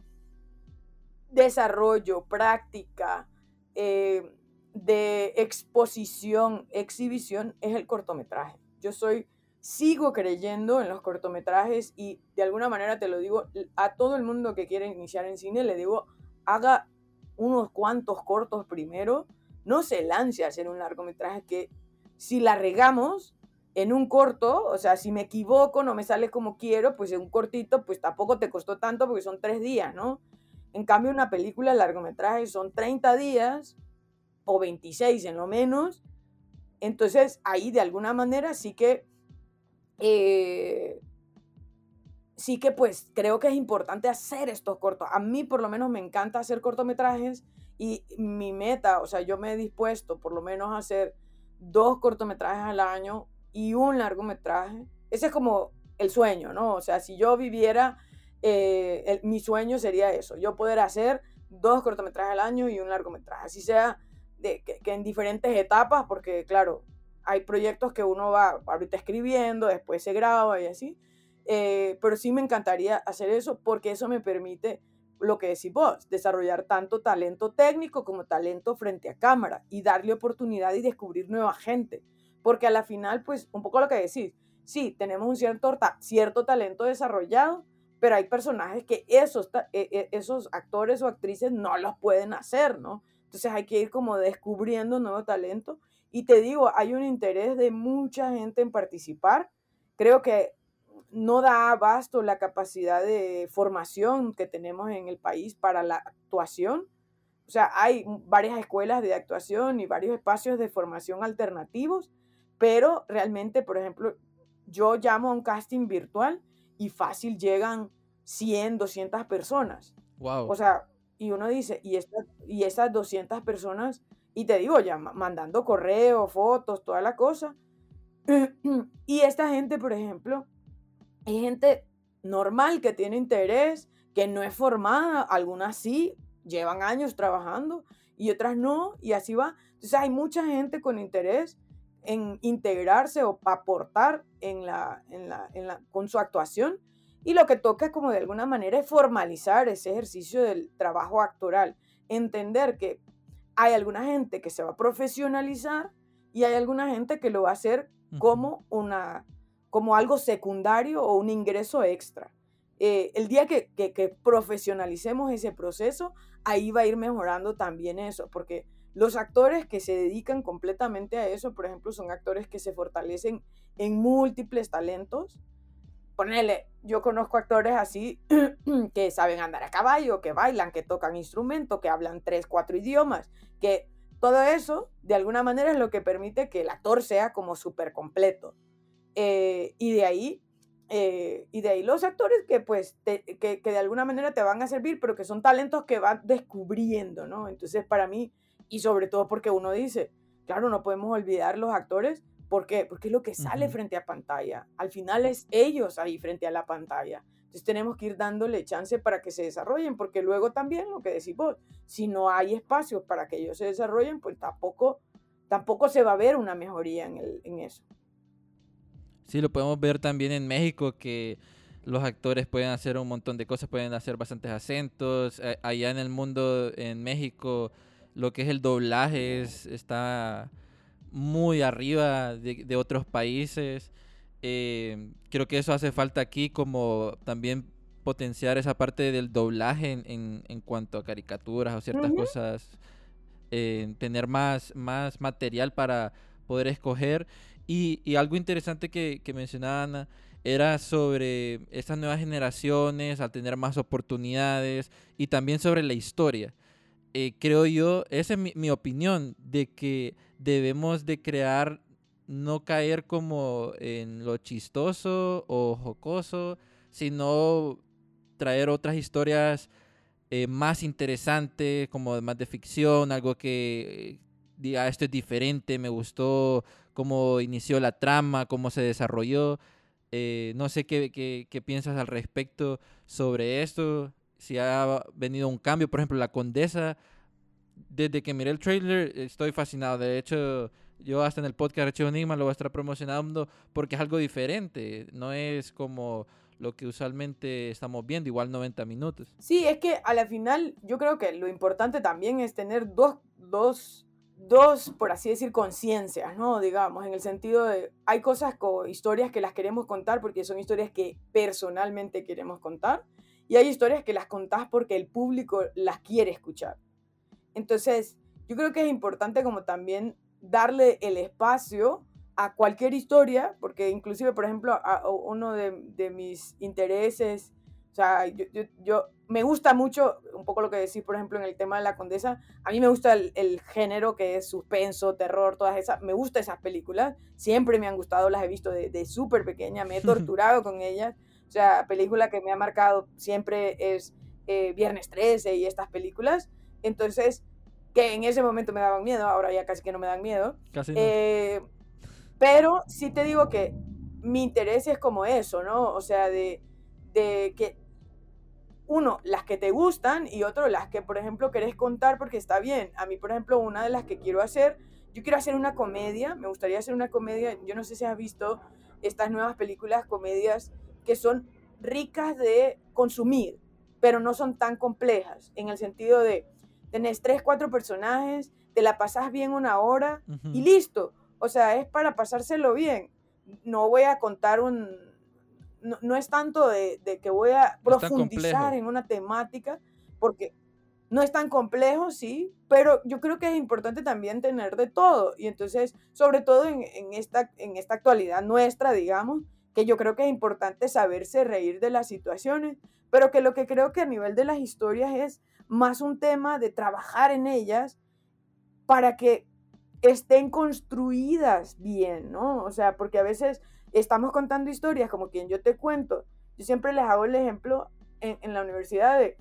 desarrollo, práctica, eh, de exposición, exhibición, es el cortometraje. Yo soy, sigo creyendo en los cortometrajes y de alguna manera te lo digo a todo el mundo que quiere iniciar en cine, le digo, haga unos cuantos cortos primero, no se lance a hacer un largometraje que si la regamos en un corto, o sea, si me equivoco, no me sale como quiero, pues en un cortito, pues tampoco te costó tanto porque son tres días, ¿no? En cambio, una película largometraje son 30 días o 26 en lo menos. Entonces, ahí de alguna manera sí que, eh, sí que pues creo que es importante hacer estos cortos. A mí por lo menos me encanta hacer cortometrajes y mi meta, o sea, yo me he dispuesto por lo menos a hacer dos cortometrajes al año y un largometraje. Ese es como el sueño, ¿no? O sea, si yo viviera, eh, mi sueño sería eso, yo poder hacer dos cortometrajes al año y un largometraje, así sea que, en diferentes etapas, porque claro, hay proyectos que uno va ahorita escribiendo, después se graba y así, eh, pero sí me encantaría hacer eso porque eso me permite lo que decís vos, desarrollar tanto talento técnico como talento frente a cámara y darle oportunidad y descubrir nueva gente, porque a la final, pues, un poco lo que decís, sí, tenemos un cierto, cierto talento desarrollado, pero hay personajes que esos, e, e, esos actores o actrices no los pueden hacer, ¿no? Entonces hay que ir como descubriendo nuevo talento. Y te digo, hay un interés de mucha gente en participar. Creo que no da abasto la capacidad de formación que tenemos en el país para la actuación. O sea, hay varias escuelas de actuación y varios espacios de formación alternativos, pero realmente, por ejemplo, yo llamo a un casting virtual y fácil llegan 100, 200 personas. Wow. O sea, y uno dice, y, y esas 200 personas, y te digo ya, mandando correo, fotos, toda la cosa. [clears throat] y esta gente, por ejemplo, es gente normal que tiene interés, que no es formada, algunas sí, llevan años trabajando y otras no, y así va. Entonces hay mucha gente con interés en integrarse o aportar en la, en la, en la, con su actuación y lo que toca es como de alguna manera es formalizar ese ejercicio del trabajo actoral, entender que hay alguna gente que se va a profesionalizar y hay alguna gente que lo va a hacer como, una, como algo secundario o un ingreso extra. Eh, el día que, que, que, profesionalicemos ese proceso, ahí va a ir mejorando también eso, porque los actores que se dedican completamente a eso, por ejemplo, son actores que se fortalecen en múltiples talentos ponele, yo conozco actores así [clears throat] que saben andar a caballo, que bailan, que tocan instrumentos, que hablan tres, cuatro idiomas, que todo eso de alguna manera es lo que permite que el actor sea como súper completo. Eh, y de ahí, eh, y de ahí los actores que pues, que, que, de alguna manera te van a servir, pero que son talentos que van descubriendo, ¿no? Entonces para mí, y sobre todo porque uno dice, claro, no podemos olvidar los actores ¿Por qué? Porque es lo que sale frente a pantalla. Al final es ellos ahí frente a la pantalla. Entonces tenemos que ir dándole chance para que se desarrollen, porque luego también lo que decimos, si no hay espacios para que ellos se desarrollen, pues tampoco, tampoco se va a ver una mejoría en, el, en eso. Sí, lo podemos ver también en México, que los actores pueden hacer un montón de cosas, pueden hacer bastantes acentos. Allá en el mundo, en México, lo que es el doblaje está muy arriba de, otros países. Eh, creo que eso hace falta aquí como también potenciar esa parte del doblaje en, en, cuanto a caricaturas o ciertas cosas, eh, tener más, más material para poder escoger. Y, y algo interesante que, que mencionaba Ana era sobre estas nuevas generaciones, al tener más oportunidades y también sobre la historia. Eh, creo yo, esa es mi, mi opinión, de que debemos de crear, no caer como en lo chistoso o jocoso, sino traer otras historias eh, más interesantes, como más de ficción, algo que diga, esto es diferente, me gustó cómo inició la trama, cómo se desarrolló. Eh, no sé qué, qué, qué, piensas al respecto sobre esto, si ha venido un cambio, por ejemplo, la condesa, desde que miré el trailer estoy fascinado, de hecho yo hasta en el podcast Archivo Enigma lo voy a estar promocionando porque es algo diferente, no es como lo que usualmente estamos viendo, igual 90 minutos. Sí, es que a la final yo creo que lo importante también es tener dos, dos, dos por así decir, conciencias, ¿no? Digamos, en el sentido de, hay cosas, como historias que las queremos contar porque son historias que personalmente queremos contar, y hay historias que las contás porque el público las quiere escuchar. Entonces, yo creo que es importante como también darle el espacio a cualquier historia, porque inclusive, por ejemplo, a, uno de, mis intereses, o sea, yo, yo, me gusta mucho, un poco lo que decís, por ejemplo, en el tema de la condesa, a mí me gusta el, género que es suspenso, terror, todas esas, me gusta esas películas, siempre me han gustado, las he visto de, de súper pequeña, me he [laughs] torturado con ellas, o sea, película que me ha marcado siempre es eh, Viernes 13 y estas películas, entonces, que en ese momento me daban miedo, ahora ya casi que no me dan miedo. Casi eh, pero sí te digo que mi interés es como eso, ¿no? O sea, de, de que, uno, las que te gustan y otro, las que, por ejemplo, querés contar porque está bien. A mí, por ejemplo, una de las que quiero hacer, yo quiero hacer una comedia, me gustaría hacer una comedia, yo no sé si has visto estas nuevas películas, comedias, que son ricas de consumir, pero no son tan complejas, en el sentido de, tenés tres, cuatro personajes, te la pasas bien una hora y listo. O sea, es para pasárselo bien. No voy a contar un... No, es tanto de, que voy a profundizar en una temática, porque no es tan complejo, sí, pero yo creo que es importante también tener de todo. Y entonces, sobre todo en, esta, en esta actualidad nuestra, digamos, que yo creo que es importante saberse reír de las situaciones, pero que lo que creo que a nivel de las historias es más un tema de trabajar en ellas para que estén construidas bien, ¿no? O sea, porque a veces estamos contando historias como quien yo te cuento. Yo siempre les hago el ejemplo en, la universidad de,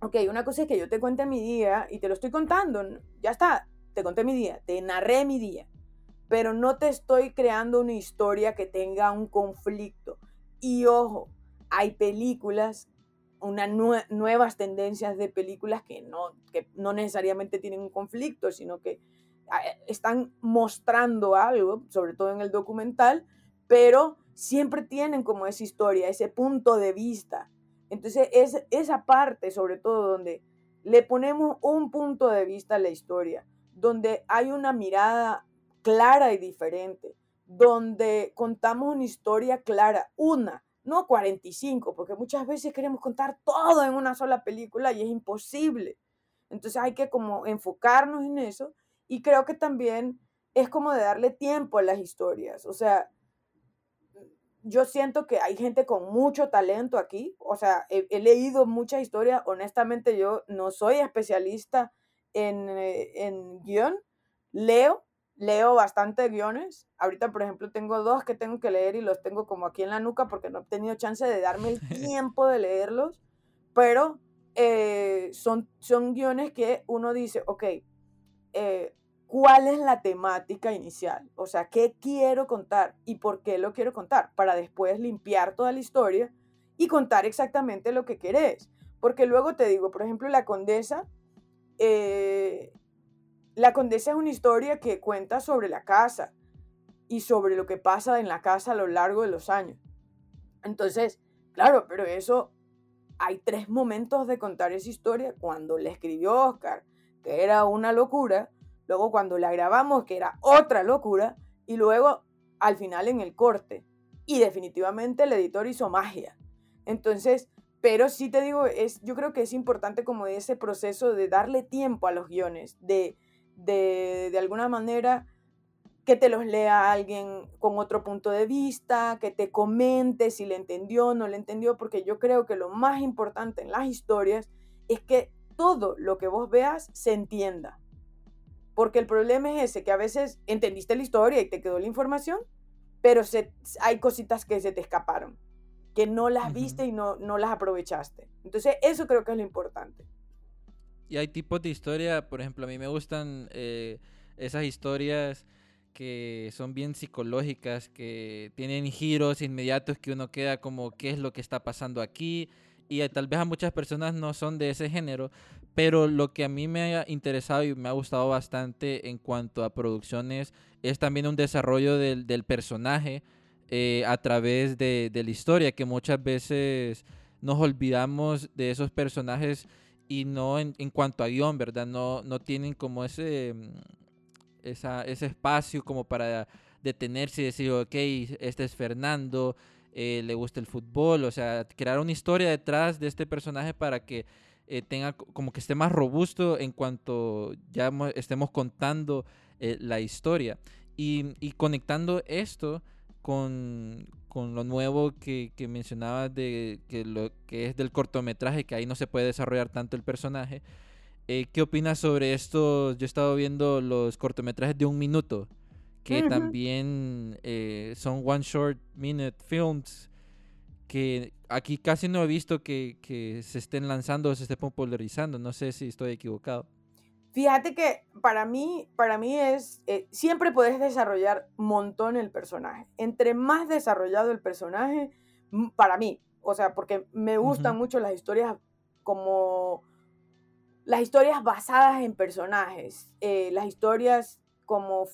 ok, una cosa es que yo te cuente mi día y te lo estoy contando, ya está, te conté mi día, te narré mi día, pero no te estoy creando una historia que tenga un conflicto. Y ojo, hay películas unas nuevas tendencias de películas que no, que no necesariamente tienen un conflicto, sino que ah, están mostrando algo, sobre todo en el documental, pero siempre tienen como esa historia, ese punto de vista. Entonces es esa parte, sobre todo, donde le ponemos un punto de vista a la historia, donde hay una mirada clara y diferente, donde contamos una historia clara, una, no 45, porque muchas veces queremos contar todo en una sola película y es imposible. Entonces hay que como enfocarnos en eso y creo que también es como de darle tiempo a las historias. O sea, yo siento que hay gente con mucho talento aquí. O sea, he, leído muchas historias. Honestamente, yo no soy especialista en, eh, en guion. Leo, leo bastante guiones. Ahorita, por ejemplo, tengo dos que tengo que leer y los tengo como aquí en la nuca porque no he tenido chance de darme el [laughs] tiempo de leerlos. Pero eh, son, son guiones que uno dice, ok, eh, ¿cuál es la temática inicial? O sea, ¿qué quiero contar y por qué lo quiero contar? Para después limpiar toda la historia y contar exactamente lo que querés. Porque luego te digo, por ejemplo, La Condesa, eh, la Condesa es una historia que cuenta sobre la casa y sobre lo que pasa en la casa a lo largo de los años. Entonces, claro, pero eso hay tres momentos de contar esa historia. Cuando la escribió Oscar, que era una locura, luego cuando la grabamos, que era otra locura, y luego al final en el corte. Y definitivamente el editor hizo magia. Entonces, pero sí te digo, es, yo creo que es importante como ese proceso de darle tiempo a los guiones, de de, alguna manera que te los lea alguien con otro punto de vista, que te comente si le entendió o no le entendió, porque yo creo que lo más importante en las historias es que todo lo que vos veas se entienda. Porque el problema es ese, que a veces entendiste la historia y te quedó la información, pero se, hay cositas que se te escaparon, que no las viste y no, no las aprovechaste. Entonces eso creo que es lo importante y hay tipos de historia, por ejemplo, a mí me gustan eh, esas historias que son bien psicológicas, que tienen giros inmediatos que uno queda como, ¿qué es lo que está pasando aquí? Y tal vez a muchas personas no son de ese género, pero lo que a mí me ha interesado y me ha gustado bastante en cuanto a producciones es también un desarrollo del, del personaje eh, a través de, de, la historia, que muchas veces nos olvidamos de esos personajes y no en, en cuanto a guion, ¿verdad? No, no tienen como ese, mm, esa, ese espacio como para detenerse y decir, ok, este es Fernando, eh, le gusta el fútbol, o sea, crear una historia detrás de este personaje para que eh, tenga como que esté más robusto en cuanto ya estemos contando eh, la historia. Y, y, conectando esto con, con lo nuevo que, que mencionabas de que lo que es del cortometraje, que ahí no se puede desarrollar tanto el personaje. Eh, ¿Qué opinas sobre esto? Yo he estado viendo los cortometrajes de un minuto, que también eh, son one short minute films, que aquí casi no he visto que, que se estén lanzando o se estén popularizando. No sé si estoy equivocado. Fíjate que para mí, para mí es, eh, siempre puedes desarrollar un montón el personaje. Entre más desarrollado el personaje, para mí, o sea, porque me gustan mucho las historias como las historias basadas en personajes, eh, las historias como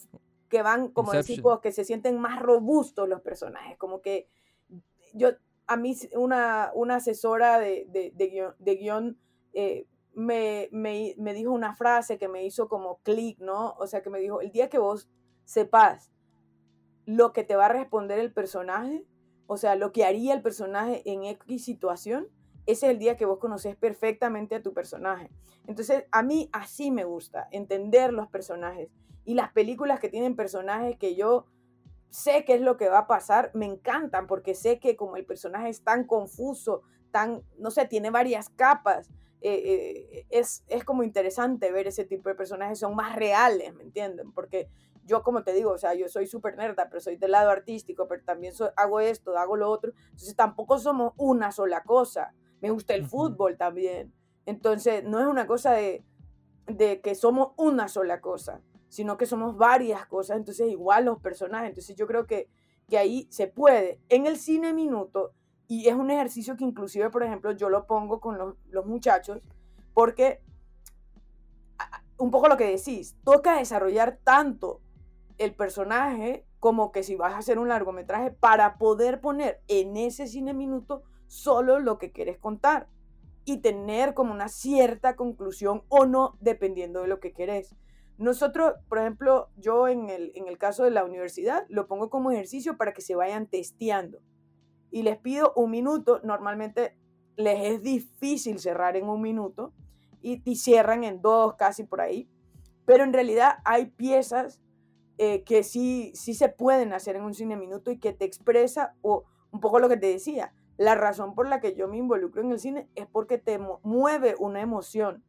que van, como decir, que se sienten más robustos los personajes, como que yo, a mí una, una asesora de, de, de guion, eh, me, me, me, dijo una frase que me hizo como clic, ¿no? O sea, que me dijo, el día que vos sepas lo que te va a responder el personaje, o sea, lo que haría el personaje en X situación, ese es el día que vos conoces perfectamente a tu personaje. Entonces, a mí así me gusta, entender los personajes. Y las películas que tienen personajes que yo sé qué es lo que va a pasar, me encantan porque sé que como el personaje es tan confuso, tan, no sé, tiene varias capas, eh, eh, es, es como interesante ver ese tipo de personajes, son más reales, ¿me entienden? Porque yo como te digo, o sea, yo soy súper nerda, pero soy del lado artístico, pero también hago esto, hago lo otro, entonces tampoco somos una sola cosa me gusta el fútbol también. Entonces, no es una cosa de, de, que somos una sola cosa, sino que somos varias cosas, entonces igual los personajes. Entonces yo creo que, que ahí se puede. En el cine minuto, y es un ejercicio que inclusive, por ejemplo, yo lo pongo con los, los muchachos, porque un poco lo que decís, toca desarrollar tanto el personaje como que si vas a hacer un largometraje para poder poner en ese cine minuto solo lo que quieres contar y tener como una cierta conclusión o no, dependiendo de lo que querés. Nosotros, por ejemplo, yo en el, en el caso de la universidad, lo pongo como ejercicio para que se vayan testeando. Y les pido un minuto, normalmente les es difícil cerrar en un minuto y, y cierran en dos, casi por ahí. Pero en realidad hay piezas eh, que sí, sí se pueden hacer en un cine minuto y que te expresa, o un poco lo que te decía, la razón por la que yo me involucro en el cine es porque te mueve una emoción,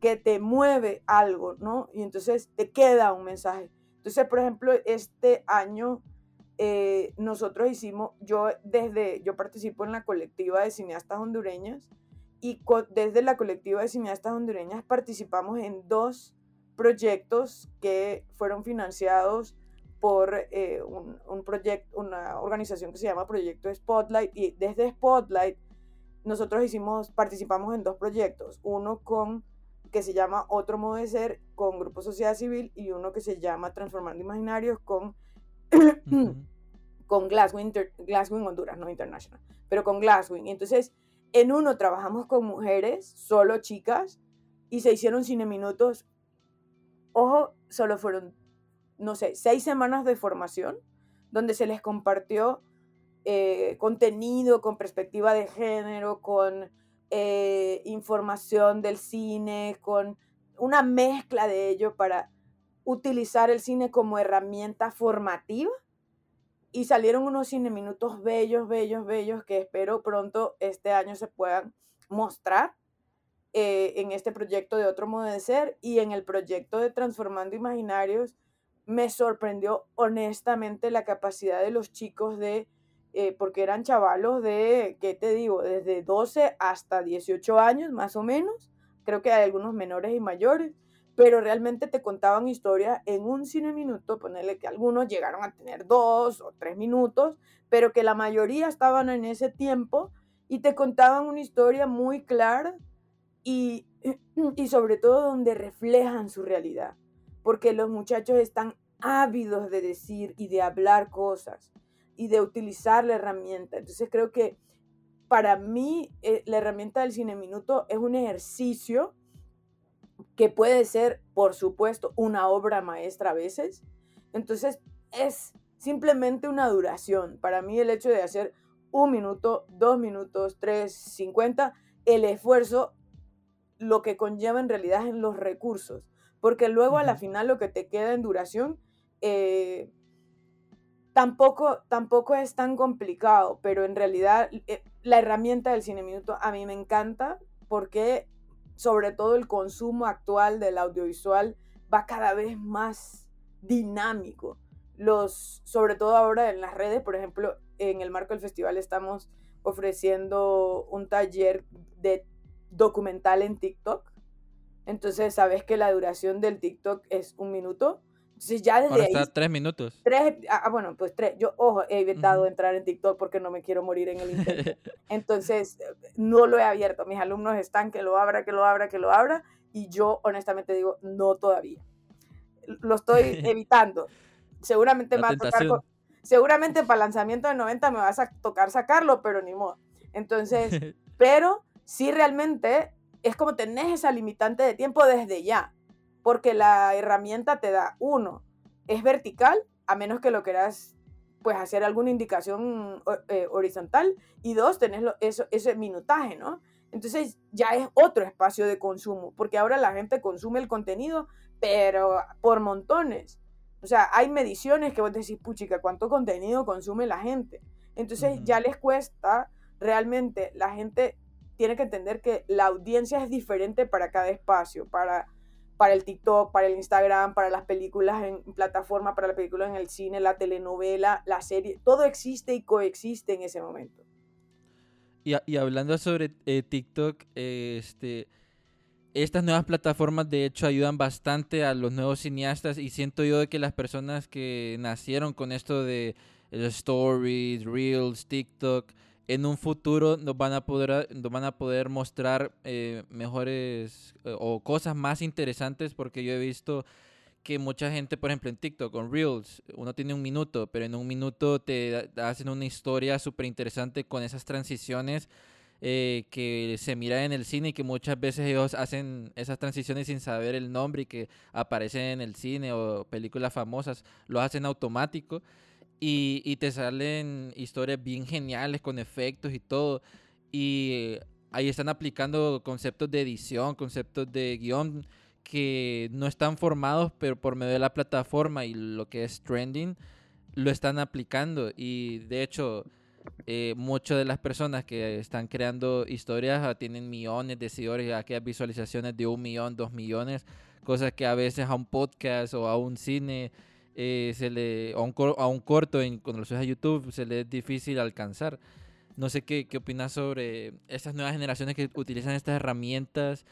que te mueve algo, ¿no? Y entonces te queda un mensaje. Entonces, por ejemplo, este año eh, nosotros hicimos, yo desde, yo participo en la colectiva de cineastas hondureñas y desde la colectiva de cineastas hondureñas participamos en dos proyectos que fueron financiados por eh, un, un proyecto, una organización que se llama Proyecto Spotlight y desde Spotlight nosotros hicimos, participamos en dos proyectos, uno con que se llama Otro Modo de Ser con Grupo Sociedad Civil y uno que se llama Transformando Imaginarios con, [clears throat] con Glasswing, Glasswing Honduras, no International, pero con Glasswing. Entonces, en uno trabajamos con mujeres, solo chicas, y se hicieron cine minutos. Ojo, solo fueron no sé, seis semanas de formación donde se les compartió eh, contenido con perspectiva de género, con eh, información del cine, con una mezcla de ello para utilizar el cine como herramienta formativa. Y salieron unos cine minutos bellos, bellos, bellos que espero pronto este año se puedan mostrar eh, en este proyecto de otro modo de ser y en el proyecto de Transformando Imaginarios me sorprendió honestamente la capacidad de los chicos de, eh, porque eran chavalos de, ¿qué te digo? Desde 12 hasta 18 años más o menos. Creo que hay algunos menores y mayores, pero realmente te contaban historias en un cine minuto, ponerle que algunos llegaron a tener dos o tres minutos, pero que la mayoría estaban en ese tiempo y te contaban una historia muy clara y, [clears throat] y sobre todo donde reflejan su realidad, porque los muchachos están ávidos de decir y de hablar cosas y de utilizar la herramienta. Entonces creo que para mí eh, la herramienta del cine minuto es un ejercicio que puede ser, por supuesto, una obra maestra a veces. Entonces es simplemente una duración. Para mí el hecho de hacer un minuto, dos minutos, tres, cincuenta, el esfuerzo, lo que conlleva en realidad en los recursos. Porque luego a la final lo que te queda en duración eh, tampoco, tampoco es tan complicado, pero en realidad eh, la herramienta del cine minuto a mí me encanta porque sobre todo el consumo actual del audiovisual va cada vez más dinámico. Los, sobre todo ahora en las redes, por ejemplo, en el marco del festival estamos ofreciendo un taller de documental en TikTok. Entonces, sabes que la duración del TikTok es un minuto entonces ya desde Ahora ahí... está tres minutos. Tres, ah, ah, bueno, pues tres. Yo, ojo, he evitado entrar en TikTok porque no me quiero morir en el intento. [laughs] Entonces, no lo he abierto. Mis alumnos están que lo abra, que lo abra, que lo abra. Y yo, honestamente, digo, no todavía. Lo estoy [laughs] evitando. Seguramente me va a tocar... seguramente para lanzamiento de 90 me vas a tocar sacarlo, pero ni modo. Entonces, [laughs] pero sí realmente es como tenés esa limitante de tiempo desde ya porque la herramienta te da, uno, es vertical, a menos que lo quieras pues hacer alguna indicación eh, horizontal, y dos, tenés eso, ese minutaje, ¿no? Entonces ya es otro espacio de consumo, porque ahora la gente consume el contenido, pero por montones. O sea, hay mediciones que vos decís, puchica, ¿cuánto contenido consume la gente? Entonces ya les cuesta, realmente la gente tiene que entender que la audiencia es diferente para cada espacio, para para el TikTok, para el Instagram, para las películas en plataforma, para las películas en el cine, la telenovela, la serie, todo existe y coexiste en ese momento. Y, hablando sobre eh, TikTok, este, estas nuevas plataformas de hecho ayudan bastante a los nuevos cineastas y siento yo que las personas que nacieron con esto de stories, reels, TikTok, en un futuro nos van a poder, nos van a poder mostrar eh, mejores eh, o cosas más interesantes porque yo he visto que mucha gente, por ejemplo, en TikTok, con Reels, uno tiene un minuto, pero en un minuto te hacen una historia súper interesante con esas transiciones eh, que se mira en el cine y que muchas veces ellos hacen esas transiciones sin saber el nombre y que aparecen en el cine o películas famosas, lo hacen automático. Y, te salen historias bien geniales con efectos y todo. Y ahí están aplicando conceptos de edición, conceptos de guion que no están formados, pero por medio de la plataforma y lo que es trending, lo están aplicando. Y de hecho, eh, muchas de las personas que están creando historias ah, tienen millones de seguidores, aquellas visualizaciones de un millón, dos millones, cosas que a veces a un podcast o a un cine eh, se le, a, un, a un corto en, cuando lo subes a YouTube se le es difícil alcanzar. No sé qué, qué opinas sobre estas nuevas generaciones que utilizan estas herramientas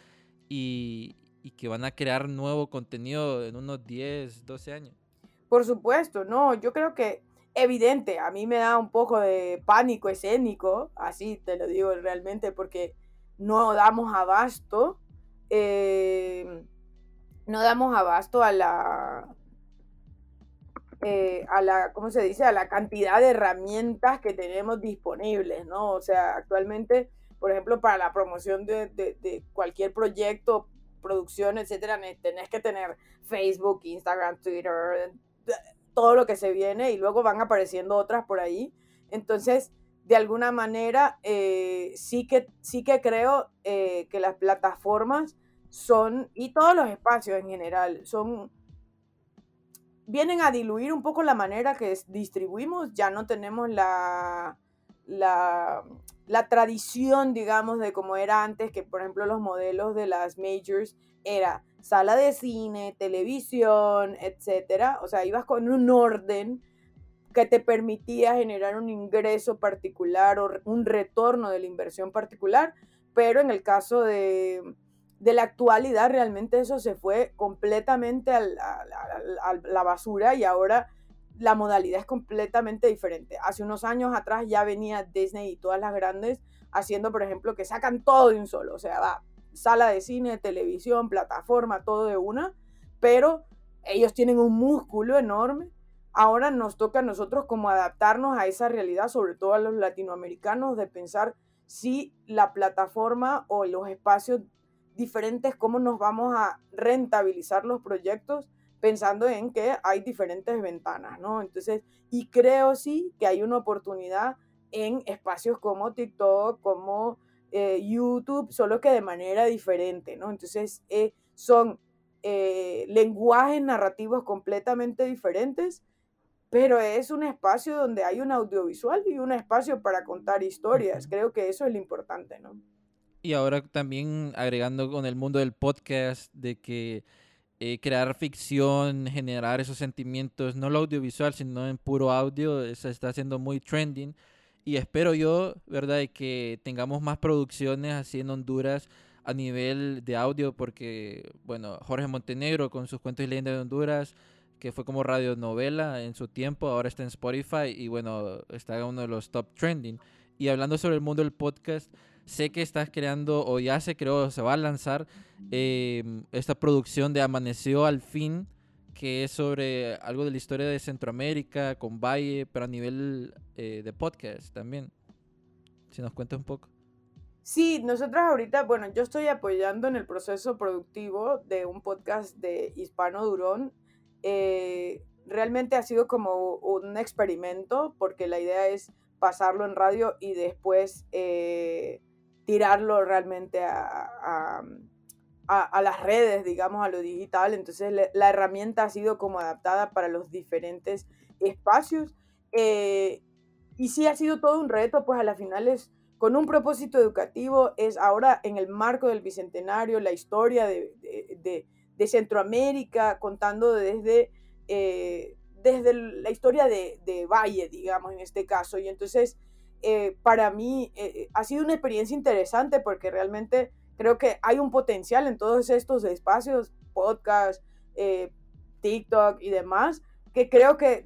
y, y que van a crear nuevo contenido en unos 10, 12 años. Por supuesto, no, yo creo que evidente, a mí me da un poco de pánico escénico, así te lo digo realmente, porque no damos abasto, eh, no damos abasto a la, eh, a la, ¿cómo se dice? A la cantidad de herramientas que tenemos disponibles, ¿no? O sea, actualmente, por ejemplo, para la promoción de, cualquier proyecto, producción, etcétera, tenés que tener Facebook, Instagram, Twitter, todo lo que se viene y luego van apareciendo otras por ahí. Entonces, de alguna manera, eh, sí, que, sí que creo eh, que las plataformas son, y todos los espacios en general, son vienen a diluir un poco la manera que distribuimos, ya no tenemos la, la, tradición, digamos, de como era antes, que por ejemplo los modelos de las majors era sala de cine, televisión, etcétera. O sea, ibas con un orden que te permitía generar un ingreso particular o un retorno de la inversión particular, pero en el caso de, de la actualidad realmente eso se fue completamente a la, basura y ahora la modalidad es completamente diferente. Hace unos años atrás ya venía Disney y todas las grandes haciendo, por ejemplo, que sacan todo de un solo, o sea, va sala de cine, televisión, plataforma, todo de una, pero ellos tienen un músculo enorme. Ahora nos toca a nosotros como adaptarnos a esa realidad, sobre todo a los latinoamericanos, de pensar si la plataforma o los espacios diferentes, cómo nos vamos a rentabilizar los proyectos pensando en que hay diferentes ventanas, ¿no? Entonces, y creo sí que hay una oportunidad en espacios como TikTok, como eh, YouTube, solo que de manera diferente, ¿no? Entonces, eh, son eh, lenguajes narrativos completamente diferentes, pero es un espacio donde hay un audiovisual y un espacio para contar historias. Creo que eso es lo importante, ¿no? Y ahora también agregando con el mundo del podcast, de que eh, crear ficción, generar esos sentimientos, no lo audiovisual, sino en puro audio, se está haciendo muy trending. Y espero yo, ¿verdad?, de que tengamos más producciones así en Honduras a nivel de audio, porque, bueno, Jorge Montenegro con sus cuentos y leyendas de Honduras, que fue como radionovela en su tiempo, ahora está en Spotify y, bueno, está en uno de los top trending. Y hablando sobre el mundo del podcast, Sé que estás creando, o ya se creó, se va a lanzar em, esta producción de Amaneció al fin, que es sobre algo de la historia de Centroamérica, con Valle, pero a nivel eh, de podcast también. Si nos cuentas un poco. Sí, nosotros ahorita, bueno, yo estoy apoyando en el proceso productivo de un podcast de Hispano Durón. Eh, realmente ha sido como un experimento porque la idea es pasarlo en radio y después eh, tirarlo realmente a, a, las redes, digamos, a lo digital. Entonces la herramienta ha sido como adaptada para los diferentes espacios. Eh, y sí ha sido todo un reto, pues a la final es con un propósito educativo, es ahora en el marco del Bicentenario, la historia de, de, Centroamérica, contando desde, eh, desde la historia de Valle, digamos, en este caso. Y entonces eh, para mí eh, ha sido una experiencia interesante porque realmente creo que hay un potencial en todos estos espacios, podcast, eh, TikTok y demás, que creo que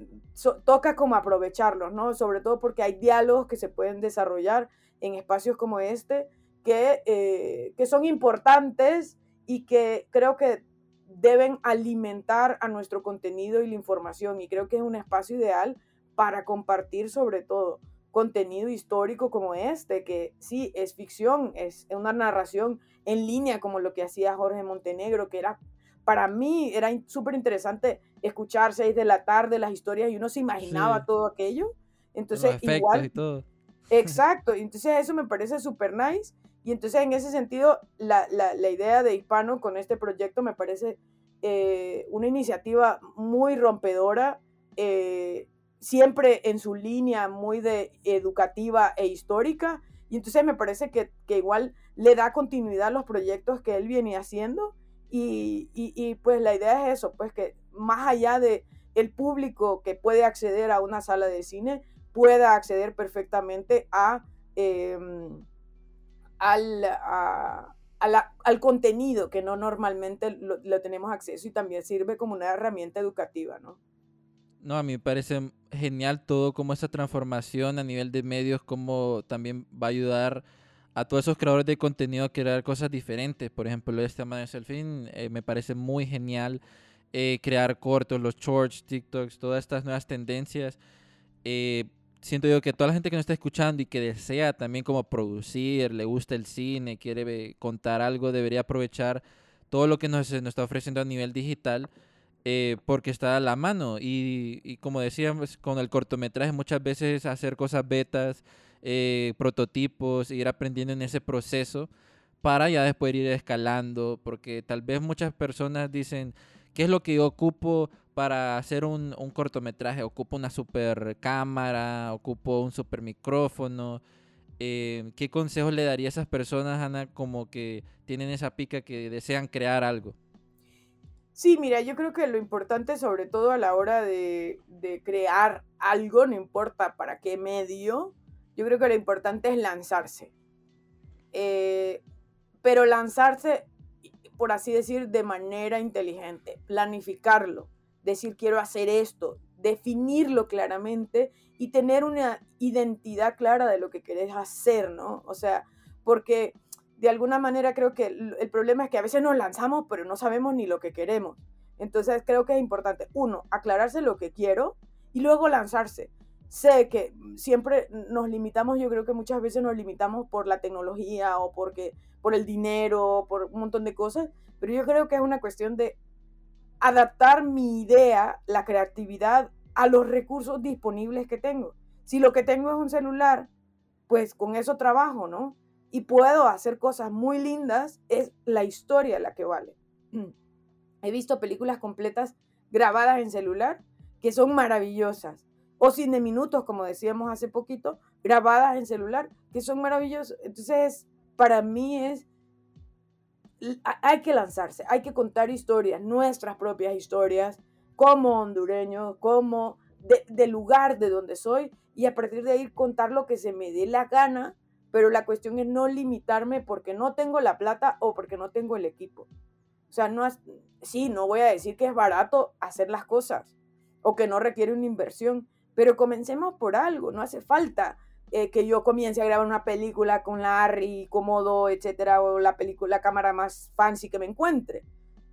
toca como aprovecharlos, ¿no? Sobre todo porque hay diálogos que se pueden desarrollar en espacios como este que, que son importantes y que creo que deben alimentar a nuestro contenido y la información y creo que es un espacio ideal para compartir sobre todo contenido histórico como este, que sí es ficción, es una narración en línea como lo que hacía Jorge Montenegro, que era, para mí era súper interesante escuchar seis de la tarde las historias y uno se imaginaba todo aquello. Entonces, igual... Y todo. [laughs] Exacto, entonces eso me parece súper nice. Y entonces en ese sentido, la, la, la, idea de Hispano con este proyecto me parece eh, una iniciativa muy rompedora. Eh, siempre en su línea muy de educativa e histórica. Y entonces me parece que, igual le da continuidad a los proyectos que él viene haciendo. Y, pues la idea es eso, pues que más allá de el público que puede acceder a una sala de cine, pueda acceder perfectamente a, em, al, al contenido que no normalmente lo, lo tenemos acceso y también sirve como una herramienta educativa, ¿no? No, a mí me parece genial todo como esa transformación a nivel de medios, como también va a ayudar a todos esos creadores de contenido a crear cosas diferentes. Por ejemplo, este tema de Selfie eh, me parece muy genial. Eh, crear cortos, los shorts, TikToks, todas estas nuevas tendencias. Eh, siento yo que toda la gente que nos está escuchando y que desea también como producir, le gusta el cine, quiere contar algo, debería aprovechar todo lo que nos, nos está ofreciendo a nivel digital eh, porque está a la mano. Y, como decíamos, con el cortometraje muchas veces hacer cosas betas, eh, prototipos, ir aprendiendo en ese proceso para ya después ir escalando, porque tal vez muchas personas dicen, ¿qué es lo que yo ocupo para hacer un, un cortometraje? Ocupo una super cámara, ocupo un super micrófono. Eh, ¿Qué consejos le daría a esas personas, Ana, como que tienen esa pica que desean crear algo? Sí, mira, yo creo que lo importante, sobre todo a la hora de, crear algo, no importa para qué medio, yo creo que lo importante es lanzarse. Eh, pero lanzarse por así decir, de manera inteligente, planificarlo, decir quiero hacer esto, definirlo claramente y tener una identidad clara de lo que querés hacer, ¿no? O sea, porque de alguna manera creo que el, problema es que a veces nos lanzamos, pero no sabemos ni lo que queremos. Entonces creo que es importante, uno, aclararse lo que quiero y luego lanzarse. Sé que siempre nos limitamos, yo creo que muchas veces nos limitamos por la tecnología o porque, por el dinero, por un montón de cosas, pero yo creo que es una cuestión de adaptar mi idea, la creatividad, a los recursos disponibles que tengo. Si lo que tengo es un celular, pues con eso trabajo, ¿no? Y puedo hacer cosas muy lindas, es la historia la que vale. He visto películas completas grabadas en celular que son maravillosas. O cine minutos, como decíamos hace poquito, grabadas en celular, que son maravillosas. Entonces, para mí es hay que lanzarse, hay que contar historias, nuestras propias historias, como hondureño, como del lugar de donde soy, y a partir de ahí contar lo que se me dé la gana, pero la cuestión es no limitarme porque no tengo la plata o porque no tengo el equipo. O sea, no sí, no voy a decir que es barato hacer las cosas o que no requiere una inversión, pero comencemos por algo, no hace falta eh, que yo comience a grabar una película con la Arri, Comodo, etcétera, o la película, la cámara más fancy que me encuentre.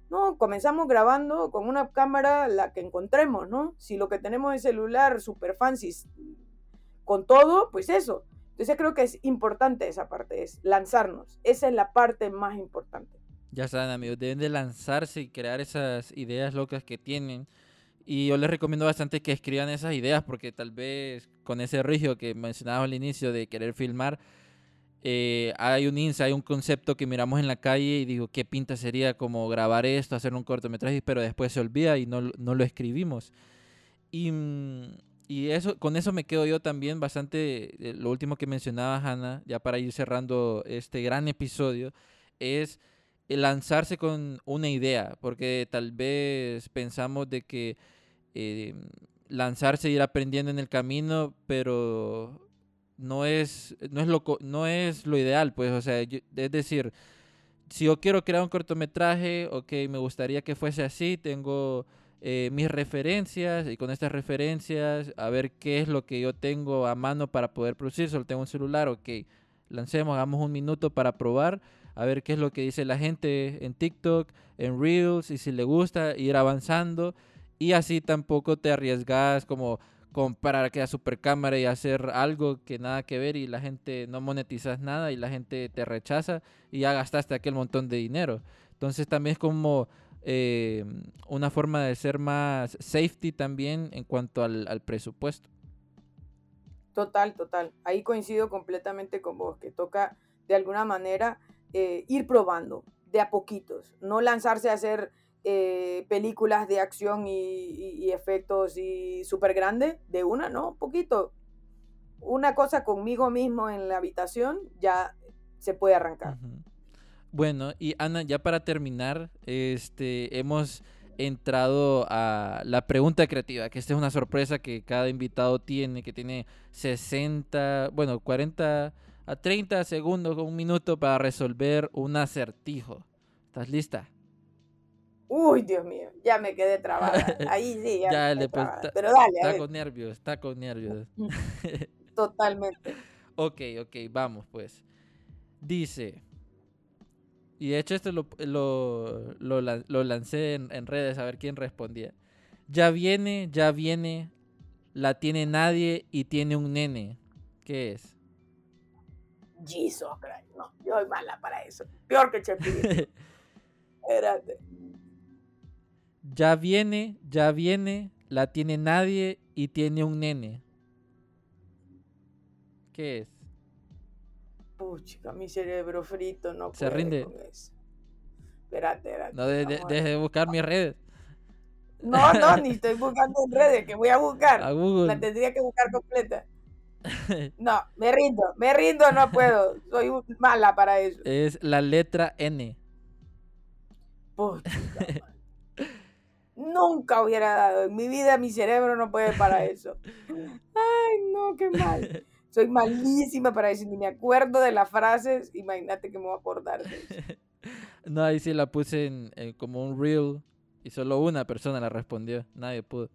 No, comenzamos grabando con una cámara la que encontremos, ¿no? Si lo que tenemos es celular super fancy, con todo, pues eso. Entonces creo que es importante esa parte, es lanzarnos. Esa es la parte más importante. Ya saben, amigos, deben de lanzarse y crear esas ideas locas que tienen y yo les recomiendo bastante que escriban esas ideas porque tal vez con ese rigio que mencionaba al inicio de querer filmar, eh, hay un insight, hay un concepto que miramos en la calle y digo, ¿qué pinta sería como grabar esto, hacer un cortometraje? Pero después se olvida y no, no lo escribimos. Y, mm, y, eso, con eso me quedo yo también bastante, eh, lo último que mencionaba Hannah, ya para ir cerrando este gran episodio, es lanzarse con una idea, porque tal vez pensamos de que eh, lanzarse ir aprendiendo en el camino, pero no es, no es, lo, no es lo ideal, pues, o sea, es decir, si yo quiero crear un cortometraje, ok, me gustaría que fuese así, tengo eh, mis referencias y con estas referencias a ver qué es lo que yo tengo a mano para poder producir, solo tengo un celular, ok, lancemos, hagamos un minuto para probar, a ver qué es lo que dice la gente en TikTok, en Reels, y si le gusta, ir avanzando y así tampoco te arriesgas como comprar aquella super cámara y hacer algo que nada que ver y la gente no monetizas nada y la gente te rechaza y ya gastaste aquel montón de dinero. Entonces también es como eh, una forma de ser más safety también en cuanto al, presupuesto. Total, total. Ahí coincido completamente con vos, que toca de alguna manera eh, ir probando de a poquitos, no lanzarse a hacer eh, películas de acción y, efectos y súper grande de una, ¿no? Un poquito. Una cosa conmigo mismo en la habitación ya se puede arrancar. Bueno, y Ana, ya para terminar, este, hemos entrado a la pregunta creativa, que esta es una sorpresa que cada invitado tiene, que tiene 60, bueno, 40 a 30 segundos, un minuto para resolver un acertijo. ¿Estás lista? Uy, Dios mío, ya me quedé trabada. [laughs] Ahí sí, ya. ya pues, Pero dale. Está con nervios, está con nervios. [laughs] [laughs] Totalmente. ok, ok, vamos pues. Dice. Y de hecho, esto lo, lo, lo, lancé en, en, redes a ver quién respondía. Ya viene, ya viene. La tiene nadie y tiene un nene. ¿Qué es? Jesus No, yo soy mala para eso. Peor que Chepirito. [laughs] Espérate. Ya viene, ya viene, la tiene nadie y tiene un nene. ¿Qué es? Pucha, mi cerebro frito no Se rinde. Espérate, espérate. No, deje de buscar mis redes. No, no, ni estoy buscando en redes, que voy a buscar. A Google. La tendría que buscar completa. [laughs] No, me rindo, me rindo, no puedo. Soy mala para eso. Es la letra N. Pucha, [laughs] nunca hubiera dado. En mi vida mi cerebro no puede para eso. [laughs] Ay, no, qué mal. Soy malísima para eso, ni me acuerdo de las frases. Imagínate que me voy a acordar de eso. [laughs] No, ahí sí la puse en, como un reel y solo una persona la respondió. Nadie pudo.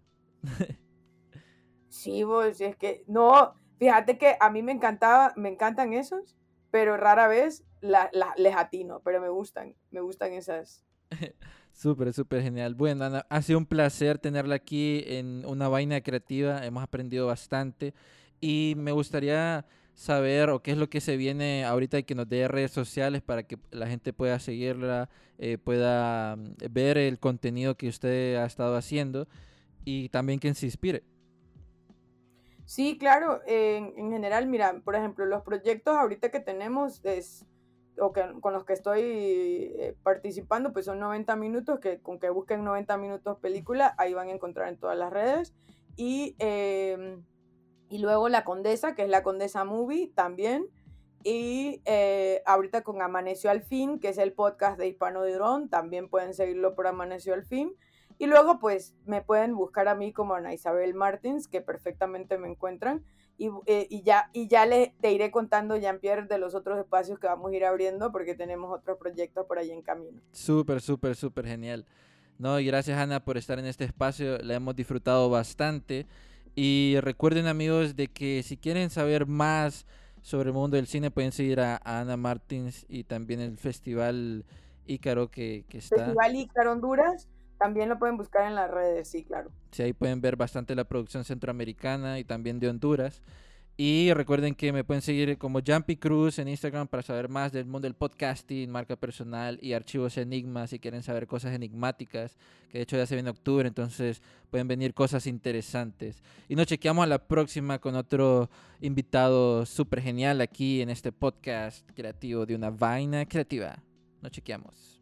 sí, vos, es que no, fíjate que a mí me encantaba, me encantan esos, pero rara vez la, les atino, pero me gustan, me gustan esas. [laughs] Súper, súper genial. Bueno, Ana, ha sido un placer tenerla aquí en una vaina creativa. Hemos aprendido bastante y me gustaría saber o qué es lo que se viene ahorita y que nos dé redes sociales para que la gente pueda seguirla, eh, pueda mm, ver el contenido que usted ha estado haciendo y también que se inspire. Sí, claro, en, en general, mira, por ejemplo, los proyectos ahorita que tenemos es o que, con los que estoy eh, participando, pues son 90 minutos, que con que busquen 90 minutos película, ahí van a encontrar en todas las redes. Y, em, y luego La Condesa, que es La Condesa Movie también. Y eh, ahorita con Amaneció al Fin, que es el podcast de Hispano de Dron, también pueden seguirlo por Amaneció al Fin. Y luego pues me pueden buscar a mí como Ana Isabel Martins, que perfectamente me encuentran. Eh, y, ya, y ya le, te iré contando, Jean-Pierre, de los otros espacios que vamos a ir abriendo porque tenemos otros proyectos por ahí en camino. Súper, súper, súper genial. No, y gracias Ana por estar en este espacio, la hemos disfrutado bastante. Y recuerden amigos de que si quieren saber más sobre el mundo del cine pueden seguir a, Ana Martins y también el Festival Ícaro que, que está. Festival Ícaro Honduras también lo pueden buscar en las redes, sí, claro. Sí, ahí pueden ver bastante la producción centroamericana y también de Honduras. Y recuerden que me pueden seguir como Jumpy Cruz en Instagram para saber más del mundo del podcasting, marca personal y archivos enigmas si quieren saber cosas enigmáticas, que de hecho ya se viene octubre, entonces pueden venir cosas interesantes. Y nos chequeamos a la próxima con otro invitado súper genial aquí en este podcast creativo de una vaina creativa. Nos chequeamos.